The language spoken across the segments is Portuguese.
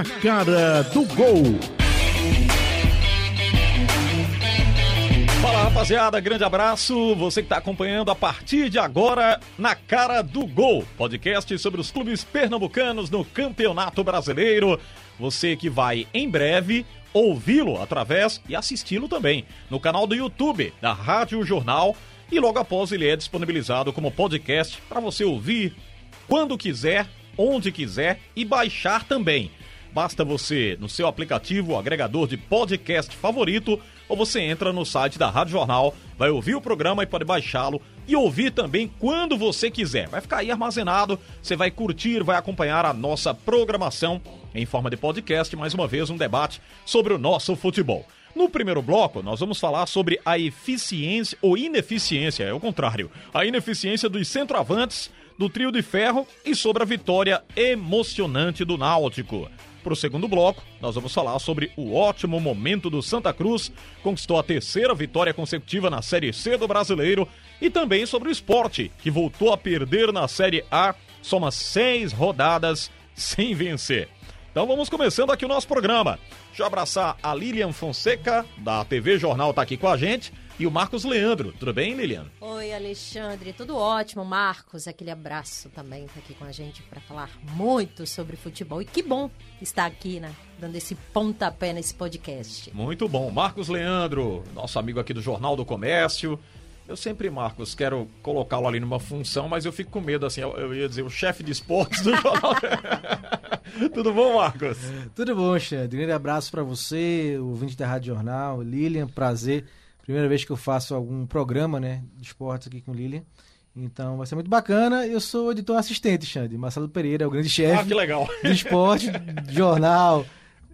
Na cara do gol. Fala rapaziada, grande abraço. Você que está acompanhando a partir de agora na cara do gol, podcast sobre os clubes pernambucanos no Campeonato Brasileiro. Você que vai em breve ouvi-lo através e assisti-lo também no canal do YouTube da Rádio Jornal e logo após ele é disponibilizado como podcast para você ouvir quando quiser, onde quiser e baixar também. Basta você, no seu aplicativo, agregador de podcast favorito, ou você entra no site da Rádio Jornal, vai ouvir o programa e pode baixá-lo e ouvir também quando você quiser. Vai ficar aí armazenado, você vai curtir, vai acompanhar a nossa programação em forma de podcast, mais uma vez um debate sobre o nosso futebol. No primeiro bloco, nós vamos falar sobre a eficiência ou ineficiência, é o contrário, a ineficiência dos centroavantes do trio de ferro e sobre a vitória emocionante do Náutico. Para o segundo bloco, nós vamos falar sobre o ótimo momento do Santa Cruz, conquistou a terceira vitória consecutiva na Série C do Brasileiro, e também sobre o esporte, que voltou a perder na Série A, soma seis rodadas sem vencer. Então vamos começando aqui o nosso programa. Deixa eu abraçar a Lilian Fonseca, da TV Jornal, tá aqui com a gente, e o Marcos Leandro. Tudo bem, Lilian? Oi, Alexandre. Tudo ótimo. Marcos, aquele abraço também tá aqui com a gente para falar muito sobre futebol. E que bom estar aqui, né? Dando esse pontapé nesse podcast. Muito bom. Marcos Leandro, nosso amigo aqui do Jornal do Comércio. Eu sempre, Marcos, quero colocá-lo ali numa função, mas eu fico com medo, assim, eu, eu ia dizer, o chefe de esportes do jornal. Tudo bom, Marcos? Tudo bom, Xande. Grande abraço para você, o ouvinte da Rádio Jornal. Lilian, prazer. Primeira vez que eu faço algum programa, né, de esportes aqui com Lilian. Então vai ser muito bacana. Eu sou editor assistente, Xande. Marcelo Pereira é o grande chefe. Ah, que legal. Do esporte, jornal,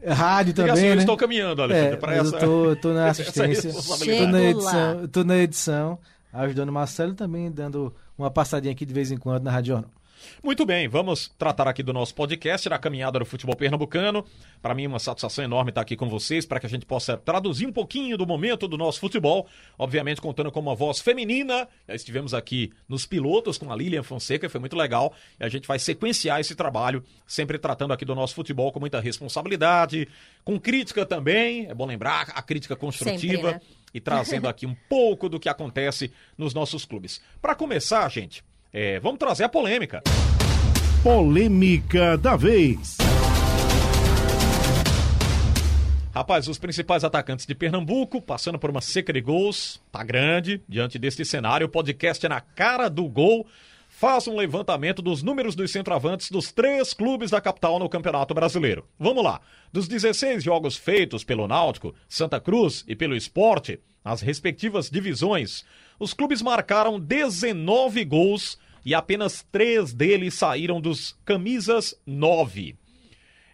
rádio também. Assim, né? Eu estou caminhando, Alexandre, é, para essa. Eu tô na assistência. tô na edição. Tô na edição, ajudando o Marcelo também, dando uma passadinha aqui de vez em quando na Rádio Jornal. Muito bem, vamos tratar aqui do nosso podcast, da caminhada do futebol pernambucano. Para mim, uma satisfação enorme estar aqui com vocês, para que a gente possa traduzir um pouquinho do momento do nosso futebol. Obviamente, contando com uma voz feminina. Já estivemos aqui nos pilotos com a Lilian Fonseca, foi muito legal. E a gente vai sequenciar esse trabalho, sempre tratando aqui do nosso futebol com muita responsabilidade, com crítica também. É bom lembrar, a crítica construtiva. Sempre, né? E trazendo aqui um pouco do que acontece nos nossos clubes. Para começar, gente. É, vamos trazer a polêmica. Polêmica da vez. Rapaz, os principais atacantes de Pernambuco, passando por uma seca de gols, tá grande. Diante deste cenário, o podcast é na cara do gol. Faz um levantamento dos números dos centroavantes dos três clubes da capital no Campeonato Brasileiro. Vamos lá. Dos 16 jogos feitos pelo Náutico, Santa Cruz e pelo Esporte, nas respectivas divisões, os clubes marcaram 19 gols e apenas três deles saíram dos camisas 9.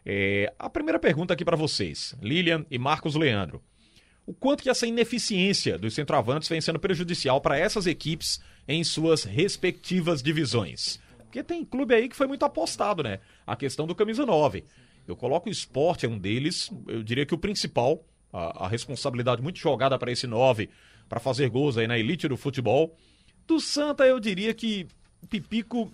É, a primeira pergunta aqui para vocês, Lilian e Marcos Leandro. O quanto que essa ineficiência dos centroavantes vem sendo prejudicial para essas equipes em suas respectivas divisões? Porque tem clube aí que foi muito apostado, né? A questão do camisa 9. Eu coloco o esporte, é um deles, eu diria que o principal, a, a responsabilidade muito jogada para esse 9, para fazer gols aí na elite do futebol. Do Santa, eu diria que Pipico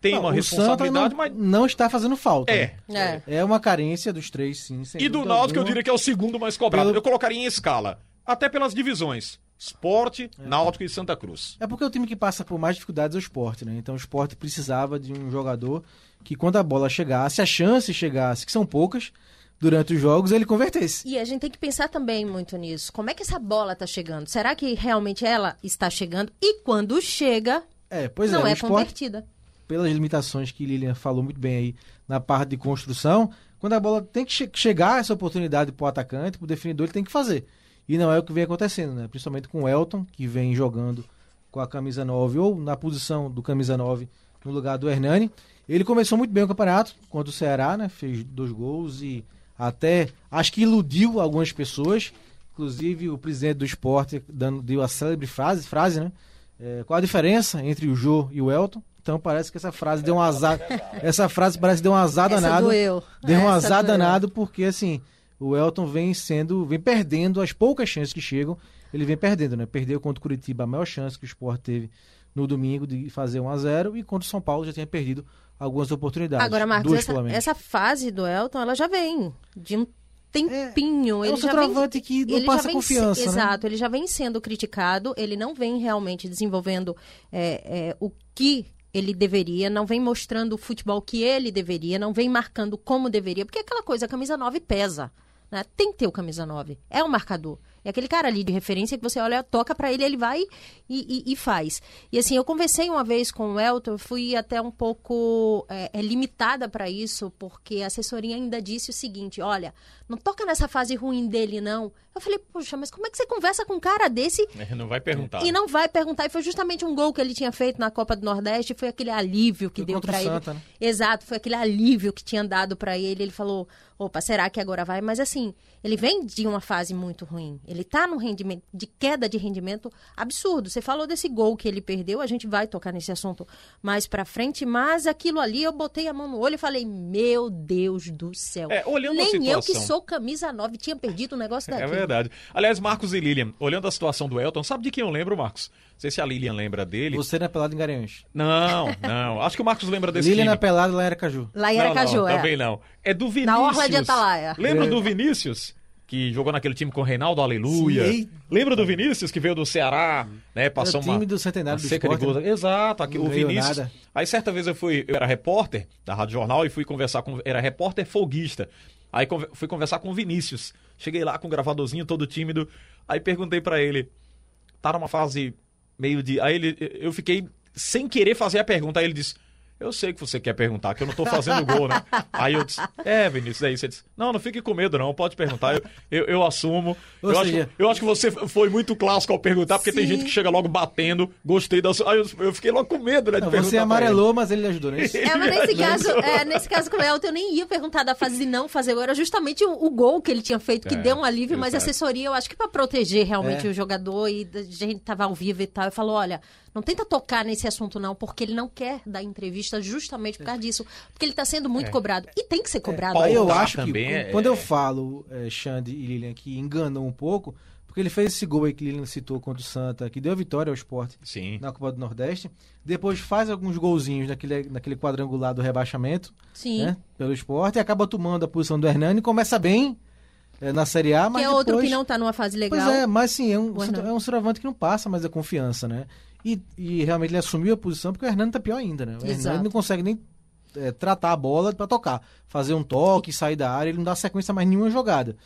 tem não, uma responsabilidade, não, mas. Não está fazendo falta. É. É, é uma carência dos três, sim. e do Náutico, eu diria que é o segundo mais cobrado. Pelo... Eu colocaria em escala. Até pelas divisões. Esporte, é. Náutico e Santa Cruz. É porque o time que passa por mais dificuldades é o esporte, né? Então o esporte precisava de um jogador que, quando a bola chegasse, a chance chegasse, que são poucas, durante os jogos, ele convertesse. E a gente tem que pensar também muito nisso. Como é que essa bola está chegando? Será que realmente ela está chegando? E quando chega, é, pois não é, é esporte, convertida. Pelas limitações que Lilian falou muito bem aí na parte de construção, quando a bola tem que che chegar essa oportunidade para o atacante, para o definidor, ele tem que fazer. E não é o que vem acontecendo, né? Principalmente com o Elton, que vem jogando com a camisa 9 ou na posição do camisa 9 no lugar do Hernani. Ele começou muito bem o campeonato contra o Ceará, né? Fez dois gols e até acho que iludiu algumas pessoas. Inclusive o presidente do esporte dando, deu a célebre frase, frase, né? É, qual a diferença entre o Jô e o Elton? Então parece que essa frase deu um azar. Essa frase parece que deu um azar essa danado. Doeu. Deu um essa azar doeu. danado porque assim, o Elton vem sendo, vem perdendo as poucas chances que chegam, ele vem perdendo, né? Perdeu contra o Curitiba a maior chance que o Sport teve no domingo de fazer 1 a 0 e contra o São Paulo já tinha perdido algumas oportunidades. Agora, Marcos, essa, essa fase do Elton, ela já vem de um tempinho. É ele um já vem, centroavante que não ele passa confiança, se- né? Exato, ele já vem sendo criticado, ele não vem realmente desenvolvendo é, é, o que ele deveria, não vem mostrando o futebol que ele deveria, não vem marcando como deveria, porque é aquela coisa, a camisa 9 pesa. né? Tem que ter o camisa 9. É o marcador. É aquele cara ali de referência que você olha, toca pra ele, ele vai e, e- e faz. E assim, eu conversei uma vez com o Elton, eu fui até um pouco é, é, limitada pra isso, porque a assessoria ainda disse o seguinte: olha, não toca nessa fase ruim dele, não. Eu falei, poxa, mas como é que você conversa com um cara desse Não vai perguntar. e não vai perguntar. E foi justamente um gol que ele tinha feito na Copa do Nordeste. Foi aquele alívio que Foi deu pra ele. Santa, né? Exato, foi aquele alívio que tinha dado pra ele. Ele falou: opa, será que agora vai? Mas assim, ele vem de uma fase muito ruim. Ele tá num rendimento, de queda de rendimento absurdo. Você falou desse gol que ele perdeu. A gente vai tocar nesse assunto mais pra frente. Mas aquilo ali, eu botei a mão no olho e falei: meu Deus do céu. É, olhando Nem eu que situação. sou camisa 9 tinha perdido um negócio É daquele. verdade. Aliás, Marcos e Lilian, olhando a situação do Elton, sabe de quem eu lembro, Marcos? Não sei se a Lilian lembra dele. Você na pelada em Garanhuns. Não, não. Acho que o Marcos lembra desse Lilian time. na pelada lá era Caju. Lá em Não, Aracaju, não, é. Também não. É do Vinícius. Na Orla de Atalaia. Lembra É. do Vinícius? Que jogou naquele time com o Reinaldo Aleluia. Sim. Lembra do Vinícius que veio do Ceará, né? Passou Era o time uma, do Centenário uma do seca de né? Exato, aqui, o Vinícius. nada. Aí certa vez eu fui, eu era repórter da Rádio Jornal e fui conversar com, era repórter folguista. Aí fui conversar com o Vinícius. Cheguei lá com o gravadorzinho todo tímido. Aí perguntei pra ele, tá numa fase meio de. Aí ele, eu fiquei sem querer fazer a pergunta. Aí ele disse: Eu sei que você quer perguntar, que eu não tô fazendo gol, né? Aí eu disse: É, Vinícius, é isso. Ele disse: Não, não fique com medo, não. Pode perguntar, eu, eu, eu assumo. Ou Eu, seja- acho, eu acho que você foi muito clássico ao perguntar, porque tem Sim. gente que chega logo batendo. Gostei da sua. Aí eu, eu fiquei logo com medo, né? De Não, perguntar você amarelou, mas ele ajudou, não é? É, mas nesse caso, é, nesse caso com o Elton, eu nem ia perguntar da fase de não fazer gol. Era justamente o, o gol que ele tinha feito, que É, deu um alívio, mas a assessoria, eu acho que pra proteger realmente É. o jogador e a gente tava ao vivo e tal, eu falou, olha, não tenta tocar nesse assunto não, porque ele não quer dar entrevista justamente por causa disso. Porque ele tá sendo muito cobrado. E tem que ser cobrado. Aí eu acho que é- quando eu falo, é, Xande e Lilian, que enganou um pouco, porque ele fez esse gol aí que Lilian citou contra o Santa, que deu a vitória ao esporte Sim. na Copa do Nordeste. Depois faz alguns golzinhos naquele, naquele quadrangular do rebaixamento, Sim. né? Pelo esporte, e acaba tomando a posição do Hernani, começa bem é, na Série A, mas que é outro depois... que não tá numa fase legal. Pois é, mas sim, é um, é um que não passa mais a confiança, né? E, e realmente ele assumiu a posição porque o Hernani tá pior ainda, né? O Exato. Hernani não consegue nem é, tratar a bola pra tocar. Fazer um toque, sair da área, ele não dá sequência a mais nenhuma jogada.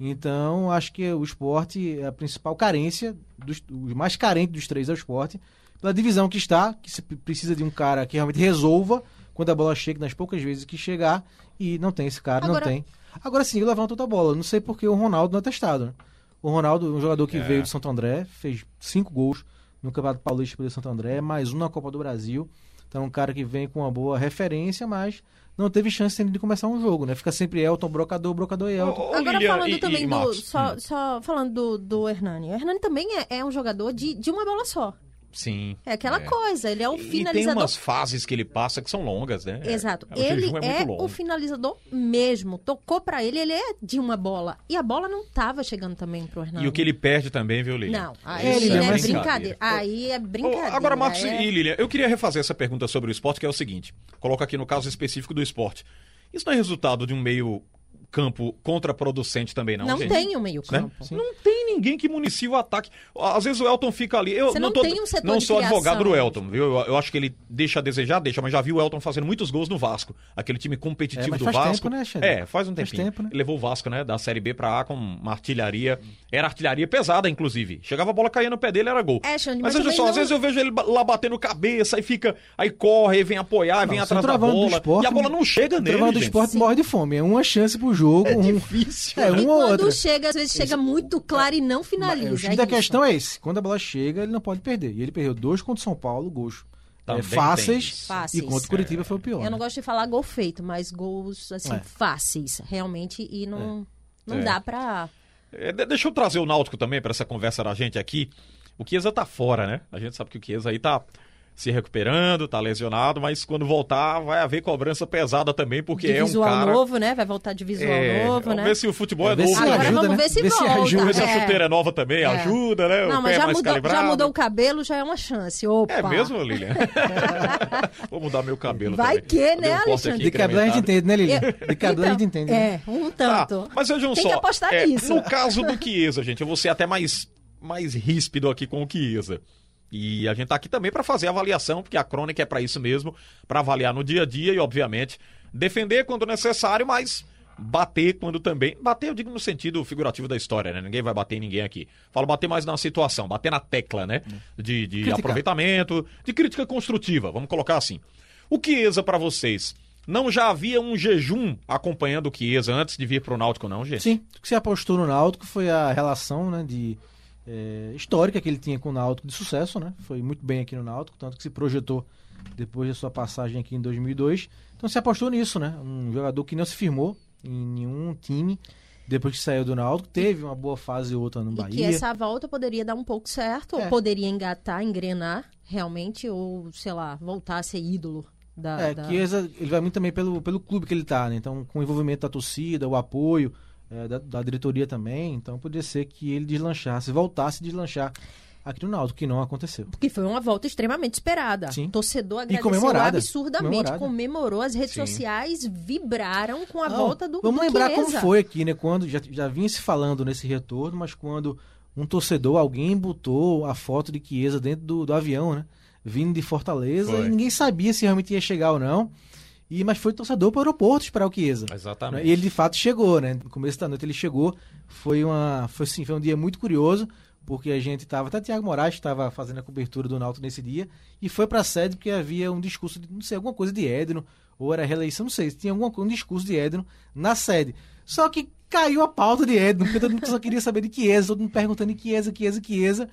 Então, acho que o esporte é a principal carência, dos, o mais carente dos três é o esporte, pela divisão que está, que se precisa de um cara que realmente resolva quando a bola chega, nas poucas vezes que chegar, e não tem esse cara, Agora- não tem. Agora sim, ele levanta outra bola. Não sei porque o Ronaldo não é testado, né? O Ronaldo, um jogador que É. veio do Santo André, fez cinco gols no Campeonato Paulista pelo Santo André, mais um na Copa do Brasil. Então, um cara que vem com uma boa referência, mas não teve chance ainda de começar um jogo, né? Fica sempre Elton, Brocador, Brocador e Elton. Agora Lilian falando e- e também do. Só, Hum, só falando do, do Hernani. O Hernani também é, é um jogador de, de uma bola só. Sim. É aquela coisa, ele é o E tem finalizador umas fases que ele passa que são longas, né? Exato. É, ele é, é, o finalizador mesmo. Tocou pra ele, ele é de uma bola. E a bola não tava chegando também pro Hernani. E o que ele perde também, viu, Lilian? Não, aí Ele é é mais brincadeira. Aí é brincadeira. Agora, Marcos é... e Lilian, eu queria refazer essa pergunta sobre o esporte, que é o seguinte: coloca aqui no caso específico do esporte. Isso não é resultado de um meio campo contraproducente também, não? Não gente? tem o meio Né? campo. Não tem ninguém que municie o ataque. Às vezes o Elton fica ali. Eu Você não, não tô, tem um setor não de sou advogado do criação. Elton, viu? Eu, eu acho que ele deixa a desejar, deixa, mas já vi o Elton fazendo muitos gols no Vasco. Aquele time competitivo É, mas do faz Vasco. tempo, né, Xavier? É, faz um Faz tempinho. tempo, né? Ele levou o Vasco, né, da Série B pra A com uma artilharia. Era artilharia pesada, inclusive. Chegava a bola caía no pé dele, era gol. É, Xande, mas mas só, não- às vezes eu vejo ele lá batendo cabeça, aí fica. Aí corre, aí vem apoiar, vem Não, atrás da centroavante do bola. esporte- e a bola não chega O nele. trabalho do gente. esporte morre de fome. É uma chance pro jogo. É um... difícil. É, né? E uma ou quando outra. chega, às vezes chega muito claro e não finaliza. O é da isso. questão é esse. Quando a bola chega, ele não pode perder. E ele perdeu dois contra o São Paulo, gols é, fáceis. E contra o Curitiba foi o pior. Eu não né? gosto de falar gol feito, mas gols, assim, É. fáceis, realmente, e não, não É. dá pra... É, de- deixa eu trazer o Náutico também para essa conversa da gente aqui. O Chiesa tá fora, né? A gente sabe que o Chiesa aí tá se recuperando, tá lesionado, mas quando voltar vai haver cobrança pesada também, porque de é um visual cara... novo, né? Vai voltar de visual É, novo, vamos né? ver se o futebol é, se novo. Agora né? ajuda, vamos né? ver se Ver se volta. ajuda. Ver se a É. chuteira é nova também, É. ajuda, né? Não, o mas pé já mais mudou, já mudou o cabelo, já é uma chance. Opa! É mesmo, Lilian? Vou mudar meu cabelo Vai também. que, né, um Alexandre? aqui De cabelo a gente incrementado. entende, né, Lilian? De cabelo a gente Então, entende. né? É, um Tá, tanto. mas vejam Tem só. que apostar é, nisso. No caso do Chiesa, gente, eu vou ser até mais, mais ríspido aqui com o Chiesa. E a gente tá aqui também para fazer a avaliação, porque a crônica é para isso mesmo, para avaliar no dia a dia e, obviamente, defender quando necessário, mas bater quando também. Bater, eu digo no sentido figurativo da história, né? Ninguém vai bater em ninguém aqui. Falo bater mais na situação, bater na tecla, né? De, de Criticar. aproveitamento, de crítica construtiva, vamos colocar assim. O Chiesa para vocês, não já havia um jejum acompanhando o Chiesa antes de vir pro Náutico, não, gente? Sim, o que se apostou no Náutico foi a relação né, de, é, histórica que ele tinha com o Náutico de sucesso, né? Foi muito bem aqui no Náutico, tanto que se projetou depois da sua passagem aqui em 2002. Então se apostou nisso, né? Um jogador que não se firmou em nenhum time depois que saiu do Náutico, teve uma boa fase ou outra no E que Bahia. essa volta poderia dar um pouco certo, É. ou poderia engatar, engrenar, realmente, ou, sei lá, voltar a ser ídolo da... É, da- Chiesa, ele vai muito também pelo, pelo clube que ele tá, né? Então, com o envolvimento da torcida, o apoio é, da, da diretoria também, então poderia ser que ele deslanchasse, voltasse a deslanchar aqui no Náutico, que não aconteceu. Porque foi uma volta extremamente esperada. Sim. O torcedor agradeceu absurdamente, comemorou, as redes Sim. sociais vibraram com a Não, volta do Vamos do lembrar como Chiesa. foi aqui, né? Quando já, já vinha se falando nesse retorno, mas quando um torcedor, alguém botou a foto de Chiesa dentro do, do avião, né? Vindo de Fortaleza Foi. e ninguém sabia se realmente ia chegar ou não. E, mas foi torcedor para o aeroporto esperar o Chiesa. Exatamente. E ele de fato chegou, né? No começo da noite ele chegou. Foi uma, foi assim, foi um dia muito curioso, porque a gente tava, até Tiago Moraes estava fazendo a cobertura do Náutico nesse dia e foi para a sede porque havia um discurso de, não sei, alguma coisa de Edno, ou era reeleição, não sei, tinha coisa, um discurso de Edno na sede. Só que caiu a pauta de Edno, porque todo mundo só queria saber de Chiesa, todo mundo perguntando de Chiesa, Chiesa, Chiesa.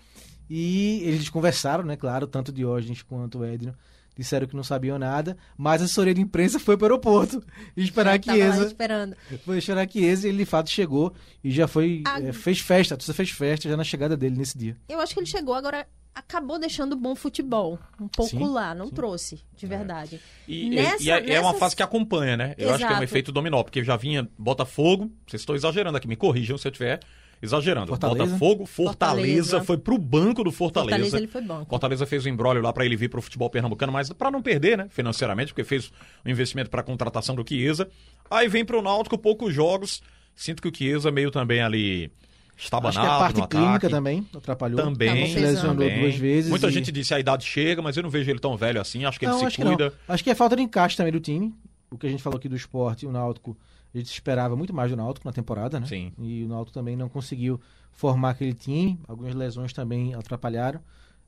E eles conversaram, né, claro, tanto Diógenes quanto Edno disseram que não sabiam nada, mas a assessoria de imprensa foi para o aeroporto esperar lá Chiesa. esperando. Foi chorar que esse, ele de fato chegou e já foi. Ah. é, fez festa, a torcida fez festa já na chegada dele nesse dia. Eu acho que ele chegou agora, acabou deixando bom futebol. Um pouco Sim, lá, não trouxe, de verdade. E, Nessa- e é, é uma nessas- fase que acompanha, né? Eu acho que é um Exato. efeito dominó, porque já vinha Botafogo, vocês estão exagerando aqui, me corrijam se eu estiver exagerando. Fortaleza. Botafogo, Fortaleza, Fortaleza. foi pro banco do Fortaleza. Fortaleza ele foi banco. Fortaleza fez o embrólio lá pra ele vir pro futebol pernambucano, mas pra não perder, né, financeiramente, porque fez um investimento pra contratação do Chiesa. Aí vem pro Náutico, poucos jogos. Sinto que o Chiesa meio também ali estabanado Acho que a parte no clínica ataque. também atrapalhou. Também, se lesionou também. duas vezes. Muita e- gente disse a idade chega, mas eu não vejo ele tão velho assim. Acho que ele Não, se acho cuida. que. Acho que é falta de encaixe também do time. O que a gente falou aqui do esporte, o Náutico, a gente esperava muito mais do Náutico na temporada, né? Sim. E o Náutico também não conseguiu formar aquele time. Algumas lesões também atrapalharam.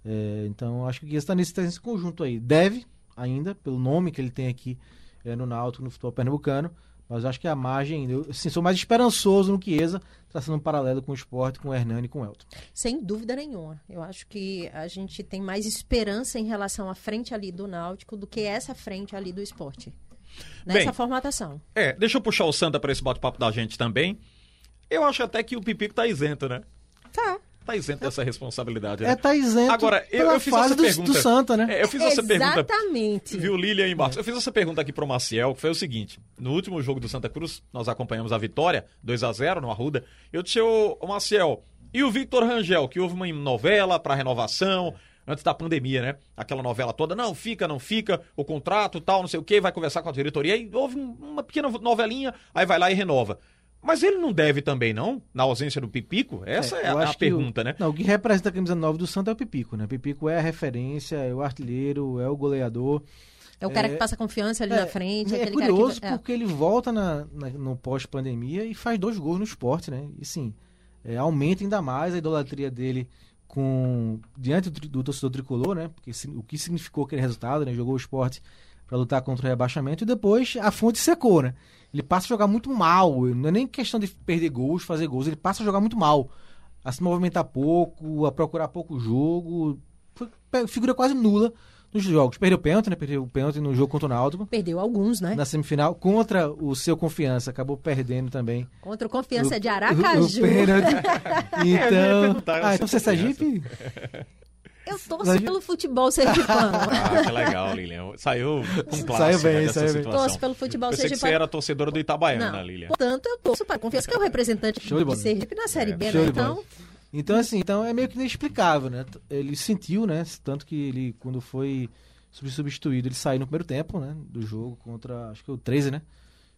É, então, acho que o Guias está nesse, tá nesse conjunto aí. Deve, ainda, pelo nome que ele tem aqui é, no Náutico, no futebol pernambucano. Mas acho que a margem, eu assim, sou mais esperançoso no Chiesa, traçando um paralelo com o esporte, com o Hernani e com o Elton. Sem dúvida nenhuma. Eu acho que a gente tem mais esperança em relação à frente ali do Náutico do que essa frente ali do esporte. Nessa Bem, formatação. É, deixa eu puxar o Santa para esse bate-papo da gente também. Eu acho até que o Pipico tá isento, né? Tá. Tá isento dessa responsabilidade. né? É, tá isento Agora, eu, eu fiz fase essa do, pergunta. do Santa, né? É, eu fiz essa pergunta. Exatamente. Viu, Lilian e Marcos? Eu fiz essa pergunta aqui pro Maciel, que foi o seguinte: no último jogo do Santa Cruz, nós acompanhamos a vitória, 2 a 0 no Arruda. Eu disse, ô, ô Maciel, e o Victor Rangel, que houve uma novela para renovação, antes da pandemia, né? Aquela novela toda, não, fica, não fica, o contrato, tal, não sei o quê, vai conversar com a diretoria. Aí houve um- uma pequena novelinha, aí vai lá e renova. Mas ele não deve também, não? Na ausência do Pipico? Essa é, eu a, pergunta, o, né? Não, o que representa a camisa 9 do Santa é o Pipico, né? O Pipico é a referência, é o artilheiro, é o goleador. É o cara É- que passa confiança ali é, na frente. é aquele curioso cara que... porque ele volta na, na- no pós-pandemia e faz dois gols no esporte, né? E sim, é, aumenta ainda mais a idolatria dele com diante do, do torcedor tricolor, né? Porque o que significou aquele resultado, né? Jogou o esporte para lutar contra o rebaixamento e depois a fonte secou, né? Ele passa a jogar muito mal, não é nem questão de perder gols, fazer gols, ele passa a jogar muito mal. A se movimentar pouco, a procurar pouco jogo, figura quase nula nos jogos. Perdeu o pênalti, né? Perdeu o pênalti no jogo contra o Náutico Perdeu alguns, né? na semifinal contra o seu confiança acabou perdendo também Contra o Confiança o- de o- Aracaju. o pênalti. então perguntar, eu ah então você é. Sergipe Eu torço pelo futebol sergipano. Ah, que legal, Lilian. Saiu com classe Saiu bem, né, saiu bem. situação. Torço pelo futebol Pensei que sergipano. você era torcedora do Itabaiana, Não, Lilian. portanto, eu torço para. Confesso que é o representante Show de. Sergipe na Série B, Show né? de bola. Então, Então, assim, então é meio que inexplicável, né? Ele sentiu, né? Tanto que ele, quando foi sub- substituído, ele saiu no primeiro tempo, né? Do jogo contra, acho que o 13, né?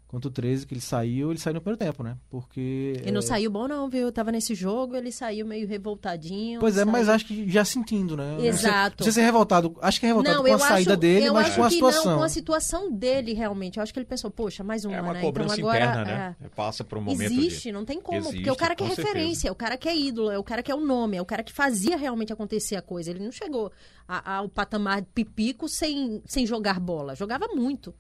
Contra o 13, que ele saiu, ele saiu no primeiro tempo, né? Porque... ele não é, saiu bom, não, viu? Eu tava nesse jogo, ele saiu meio revoltadinho. Pois é, saiu- mas acho que já sentindo, né? Exato. Não sei se é revoltado, acho que é revoltado Não, com a eu saída acho, dele, eu mas acho com a que situação. não, com a situação dele, realmente. Eu acho que ele pensou, poxa, mais uma, É uma né? cobrança então agora, interna, né? é. Passa por um momento Existe, de... não tem como, porque Existe, o cara que é com certeza. referência, é o cara que é ídolo, é o cara que é o nome, é o cara que fazia realmente acontecer a coisa. Ele não chegou a- ao patamar de pipico sem, sem jogar bola. Jogava muito.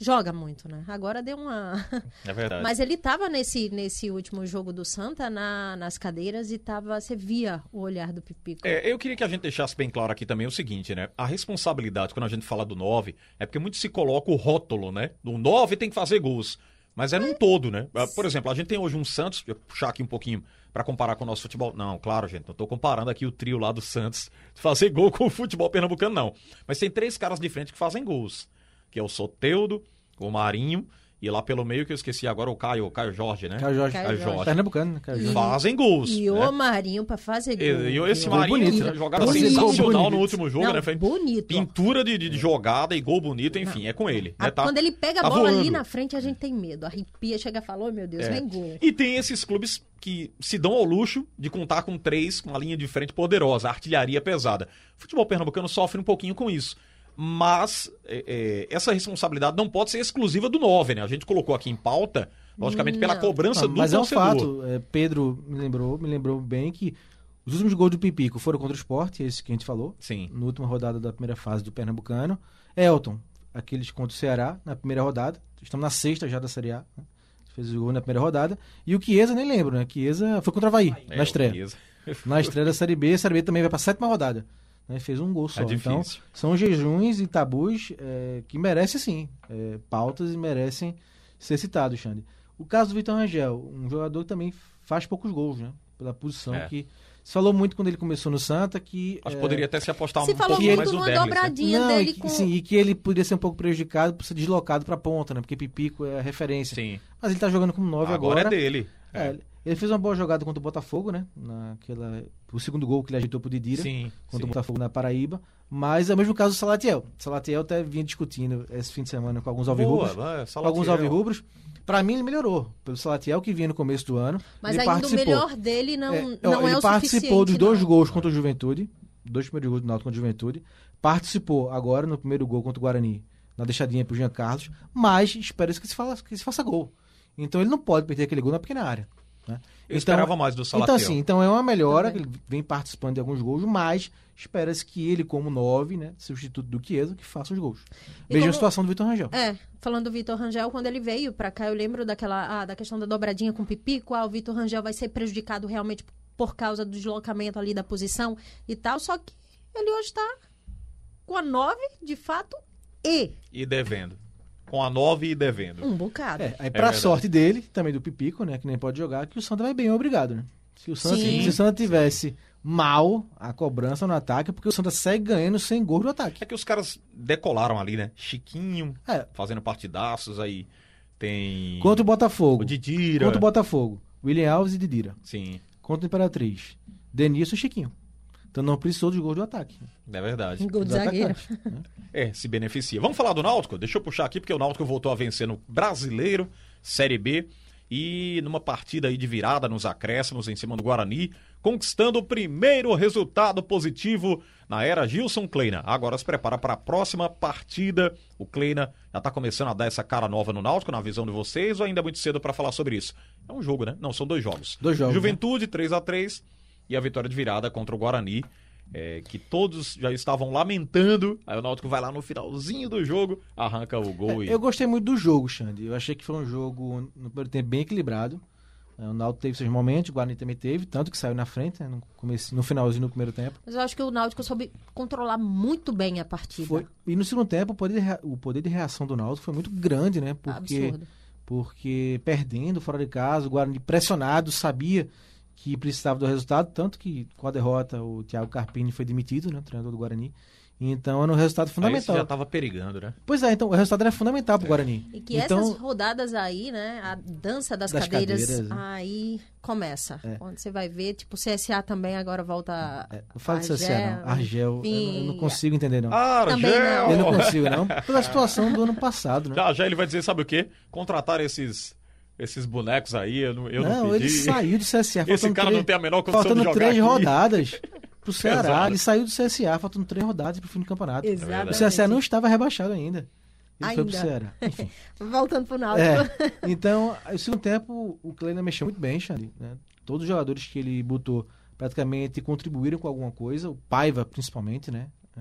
Joga muito, né? Agora deu uma. É verdade. Mas ele tava nesse, nesse último jogo do Santa na- nas cadeiras e tava. Você via o olhar do pipico. É, eu queria que a gente deixasse bem claro aqui também o seguinte, né? A responsabilidade, quando a gente fala do 9, é porque muito se coloca o rótulo, né? O 9 tem que fazer gols. Mas é num todo, né? Ah, Por exemplo, a gente tem hoje um Santos, deixa eu puxar aqui um pouquinho pra comparar com o nosso futebol. Não, claro, gente, não tô comparando aqui o trio lá do Santos de fazer gol com o futebol pernambucano, não. Mas tem três caras de frente que fazem gols. Que é o Soteudo, o Marinho e lá pelo meio que eu esqueci agora o Caio, o Caio Jorge, né? Caio Jorge. Caio Caio Jorge. Pernambucano, né? Caio Jorge. Fazem gols. E né? o Marinho pra fazer gol. E, e esse Gol Marinho bonito, né? jogada Bonito. sensacional no último jogo, Não, né? Foi bonito. pintura de, de, de jogada e gol bonito, enfim, é com ele. A- né? Tá- Quando ele pega a tá bola ali voando. na frente, a gente tem medo. Arrepia, chega e fala, oh, meu Deus, É. vem gol. E tem esses clubes que se dão ao luxo de contar com três, com uma linha de frente poderosa, artilharia pesada. O futebol pernambucano sofre um pouquinho com isso. Mas é, é, essa responsabilidade não pode ser exclusiva do 9, né? A gente colocou aqui em pauta, logicamente, pela Não. cobrança Não, do mas é um torcedor. fato. é, Pedro me lembrou, me lembrou bem que os últimos gols do Pipico foram contra o Sport, esse que a gente falou, Sim. na última rodada da primeira fase do Pernambucano. Elton, aqueles contra o Ceará, na primeira rodada. Estamos na sexta já da Série A. Né? Fez o gol na primeira rodada. E o Chiesa, nem lembro, né? Chiesa foi contra o Havaí, É, na estreia. Na estreia da Série B, a Série B também vai para a sétima rodada. Né? Fez um gol só. É então, são jejuns e tabus é, que merecem, sim, é, pautas e merecem ser citados, Xande. O caso do Vitor Rangel, um jogador que também faz poucos gols, né? Pela posição É. que. Se falou muito quando ele começou no Santa que. Acho que é, poderia até se apostar Se um falou pouquinho muito mais no numa Derlis, né? dobradinha não, dele e, que- com... sim, e que ele poderia ser um pouco prejudicado por ser deslocado para ponta, né? Porque Pipico é a referência. Sim. Mas ele tá jogando como 9 Agora, agora. é dele. É, ele fez uma boa jogada contra o Botafogo, né? Naquela, o segundo gol que ele ajeitou pro Didira Sim. contra sim. o Botafogo na Paraíba. Mas é o mesmo caso do Salatiel. O Salatiel até vinha discutindo esse fim de semana com alguns alvirrubros. Boa, Com alguns alvirrubros. Pra mim, ele melhorou. Pelo Salatiel, que vinha no começo do ano. Mas ele ainda o participou. melhor dele não É, não é, ele o participou dos dois não. gols contra o Juventude. Dois primeiros gols do Náutico contra o Juventude. Participou agora no primeiro gol contra o Guarani. Na deixadinha pro Jean Carlos. Mas espera que se, faça, que se faça gol. Então ele não pode perder aquele gol na pequena área. Né? Eu esperava mais do Salatiel. Então, assim, então é uma melhora, Também. ele vem participando de alguns gols, mas espera-se que ele, como 9, né, substituto do Chiesa, que faça os gols. E Veja como- a situação do Vitor Rangel. É, falando do Vitor Rangel, quando ele veio pra cá, eu lembro daquela ah, da questão da dobradinha com o Pipico, ah, o Vitor Rangel vai ser prejudicado realmente por causa do deslocamento ali da posição e tal, só que ele hoje tá com a 9, de fato, e E devendo. Com a 9 e devendo. um bocado. É, aí pra verdade. sorte dele, também do Pipico, né, que nem pode jogar, que o Santa vai bem, obrigado, né? Se o Santa, Sim. se o Santa tivesse mal a cobrança no ataque, é porque o Santa segue ganhando sem gol do ataque. É que os caras decolaram ali, né? Chiquinho, É, fazendo partidaços aí. Tem. contra o Botafogo. o Didira. Contra o Botafogo. William Alves e Didira. Sim, Contra o Imperatriz. Denilson e Chiquinho. Então não precisou dos gols do ataque. é verdade. Gol de zagueiro. né? É, se beneficia. Vamos falar do Náutico? Deixa eu puxar aqui, porque o Náutico voltou a vencer no Brasileiro, Série B, e numa partida aí de virada nos acréscimos em cima do Guarani, conquistando o primeiro resultado positivo na era Gilson Kleina. Agora se prepara para a próxima partida. O Kleina já tá começando a dar essa cara nova no Náutico, na visão de vocês, ou ainda é muito cedo para falar sobre isso? É um jogo, né? Não, são dois jogos. Dois jogos, né? Juventude, 3 a 3 e a vitória de virada contra o Guarani. é, que todos já estavam lamentando. Aí o Náutico vai lá no finalzinho do jogo, arranca o gol e. Eu gostei muito do jogo, Xande. Eu achei que foi um jogo, no primeiro tempo, bem equilibrado. É, O Náutico teve seus momentos, o Guarani também teve, tanto que saiu na frente, né, no, começo, no finalzinho do primeiro tempo. Mas eu acho que o Náutico soube controlar muito bem a partida. Foi, e no segundo tempo, o poder, de o poder de reação do Náutico foi muito grande, né? Porque, Absurdo. porque perdendo fora de casa, o Guarani pressionado, sabia que precisava do resultado, tanto que com a derrota o Thiago Carpini foi demitido, né, o treinador do Guarani. Então era um resultado fundamental. Aí já estava perigando, né? Pois é, então o resultado era fundamental para o Guarani. E que então, essas rodadas aí, né, a dança das, Das cadeiras, cadeiras, né? aí começa. É. Onde você vai ver, tipo, o CSA também agora volta. é, não fala de CSA, Argel, não. Argel, eu, não- eu não consigo entender, não. Também não. Eu não consigo, não. Pela situação do ano passado, né? Já, já ele vai dizer, sabe o quê? Contratar esses, esses bonecos aí, eu não, eu não, não, pedi. ele saiu do CSA. Esse cara três- não tem a menor condição Faltando de jogar três aqui. rodadas pro Ceará. Exato. Ele saiu do CSA, faltando três rodadas pro fim do campeonato. Exatamente. O CSA não estava rebaixado ainda. Ele foi pro Ainda. Ceará. Enfim. Voltando pro Náutico. É. Então, no segundo tempo, o Kleina mexeu muito bem, Xande. Né? Todos os jogadores que ele botou praticamente contribuíram com alguma coisa. O Paiva, principalmente, né? É,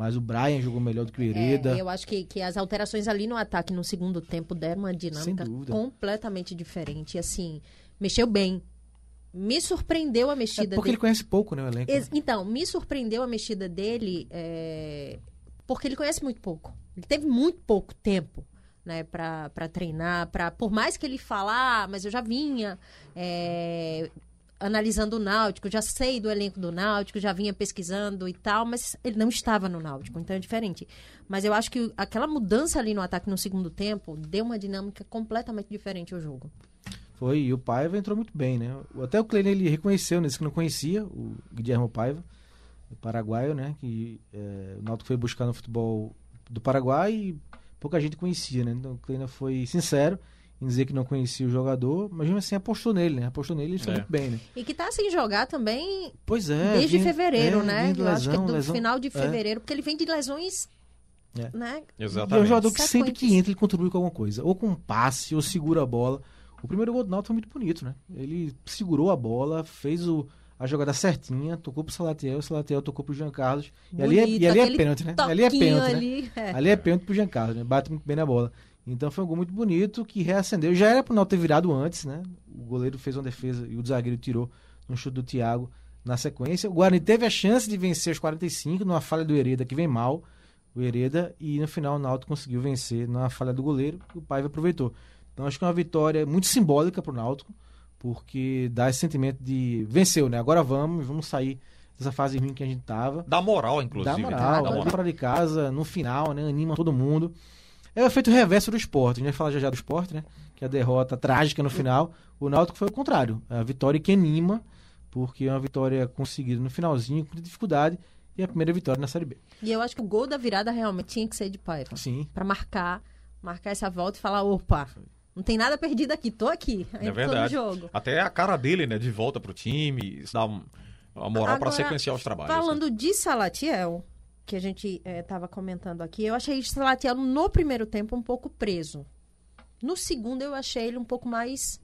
mas o Brian jogou melhor do que o Hereda. É, eu acho que, que as alterações ali no ataque no segundo tempo deram uma dinâmica completamente diferente. E assim, mexeu bem. Me surpreendeu a É mexida porque dele. ele conhece pouco, né, o elenco. Ex- Então, me surpreendeu a mexida dele é, porque ele conhece muito pouco. Ele teve muito pouco tempo né, para treinar. Pra, por mais que ele fala, ah, mas eu já vinha é, analisando o Náutico, já sei do elenco do Náutico, já vinha pesquisando e tal, mas ele não estava no Náutico, então é diferente. Mas eu acho que aquela mudança ali no ataque no segundo tempo deu uma dinâmica completamente diferente ao jogo. Foi, e o Paiva entrou muito bem, né? Até o Kleina ele reconheceu nesse que não conhecia, o Guilherme Paiva, paraguaio, né? Que é, o Náutico foi buscar no futebol do Paraguai e pouca gente conhecia, né? Então o Kleina foi sincero em dizer que não conhecia o jogador, mas mesmo assim apostou nele, né? Apostou nele e ele foi É. muito bem, né? E que tá sem jogar também Pois é. desde fevereiro, é, né? de eu acho que é lesão, do lesão- final de é. fevereiro, porque ele vem de lesões, É. né? E é um Exatamente. jogador que sempre que entra ele contribui com alguma coisa. Ou com um passe, ou segura a bola. O primeiro gol do Náutico foi muito bonito, né? Ele segurou a bola, fez o, a jogada certinha, tocou pro Salatiel, o Salatiel tocou pro Jean Carlos. E ali é, Bonito, e ali é pênalti, né? Ali é pênalti, né? ali, é. Ali é pênalti pro Jean Carlos, né? Bate muito bem na bola. Então foi um gol muito bonito que reacendeu. Já era pro Náutico ter virado antes, né? O goleiro fez uma defesa e o zagueiro tirou no chute do Thiago na sequência. O Guarani teve a chance de vencer aos 45 numa falha do Hereda que vem mal, o Hereda, e no final o Náutico conseguiu vencer na falha do goleiro, o Paiva aproveitou. Então acho que é uma vitória muito simbólica pro Náutico, porque dá esse sentimento de venceu, né? Agora vamos, vamos sair dessa fase ruim que a gente tava. Dá moral, Dá inclusive. moral, né? Dá dá moral. fora de casa, no final, né? Anima todo mundo. É o efeito reverso do esporte. A gente vai falar já já do esporte, né? Que é a derrota trágica no final. O Náutico foi o contrário. A vitória que anima, porque é uma vitória conseguida no finalzinho, com muita dificuldade, e a primeira vitória na Série B. E eu acho que o gol da virada realmente tinha que ser de Paiva. Sim. Pra marcar, marcar essa volta e falar, opa, não tem nada perdido aqui, tô aqui. É verdade. no jogo. Até a cara dele, né? De volta pro time, isso dá um- uma moral pra Agora, sequenciar os trabalhos. né? Falando de Salatiel, que a gente estava comentando aqui, eu achei Salatiel no primeiro tempo um pouco preso. No segundo eu achei ele um pouco mais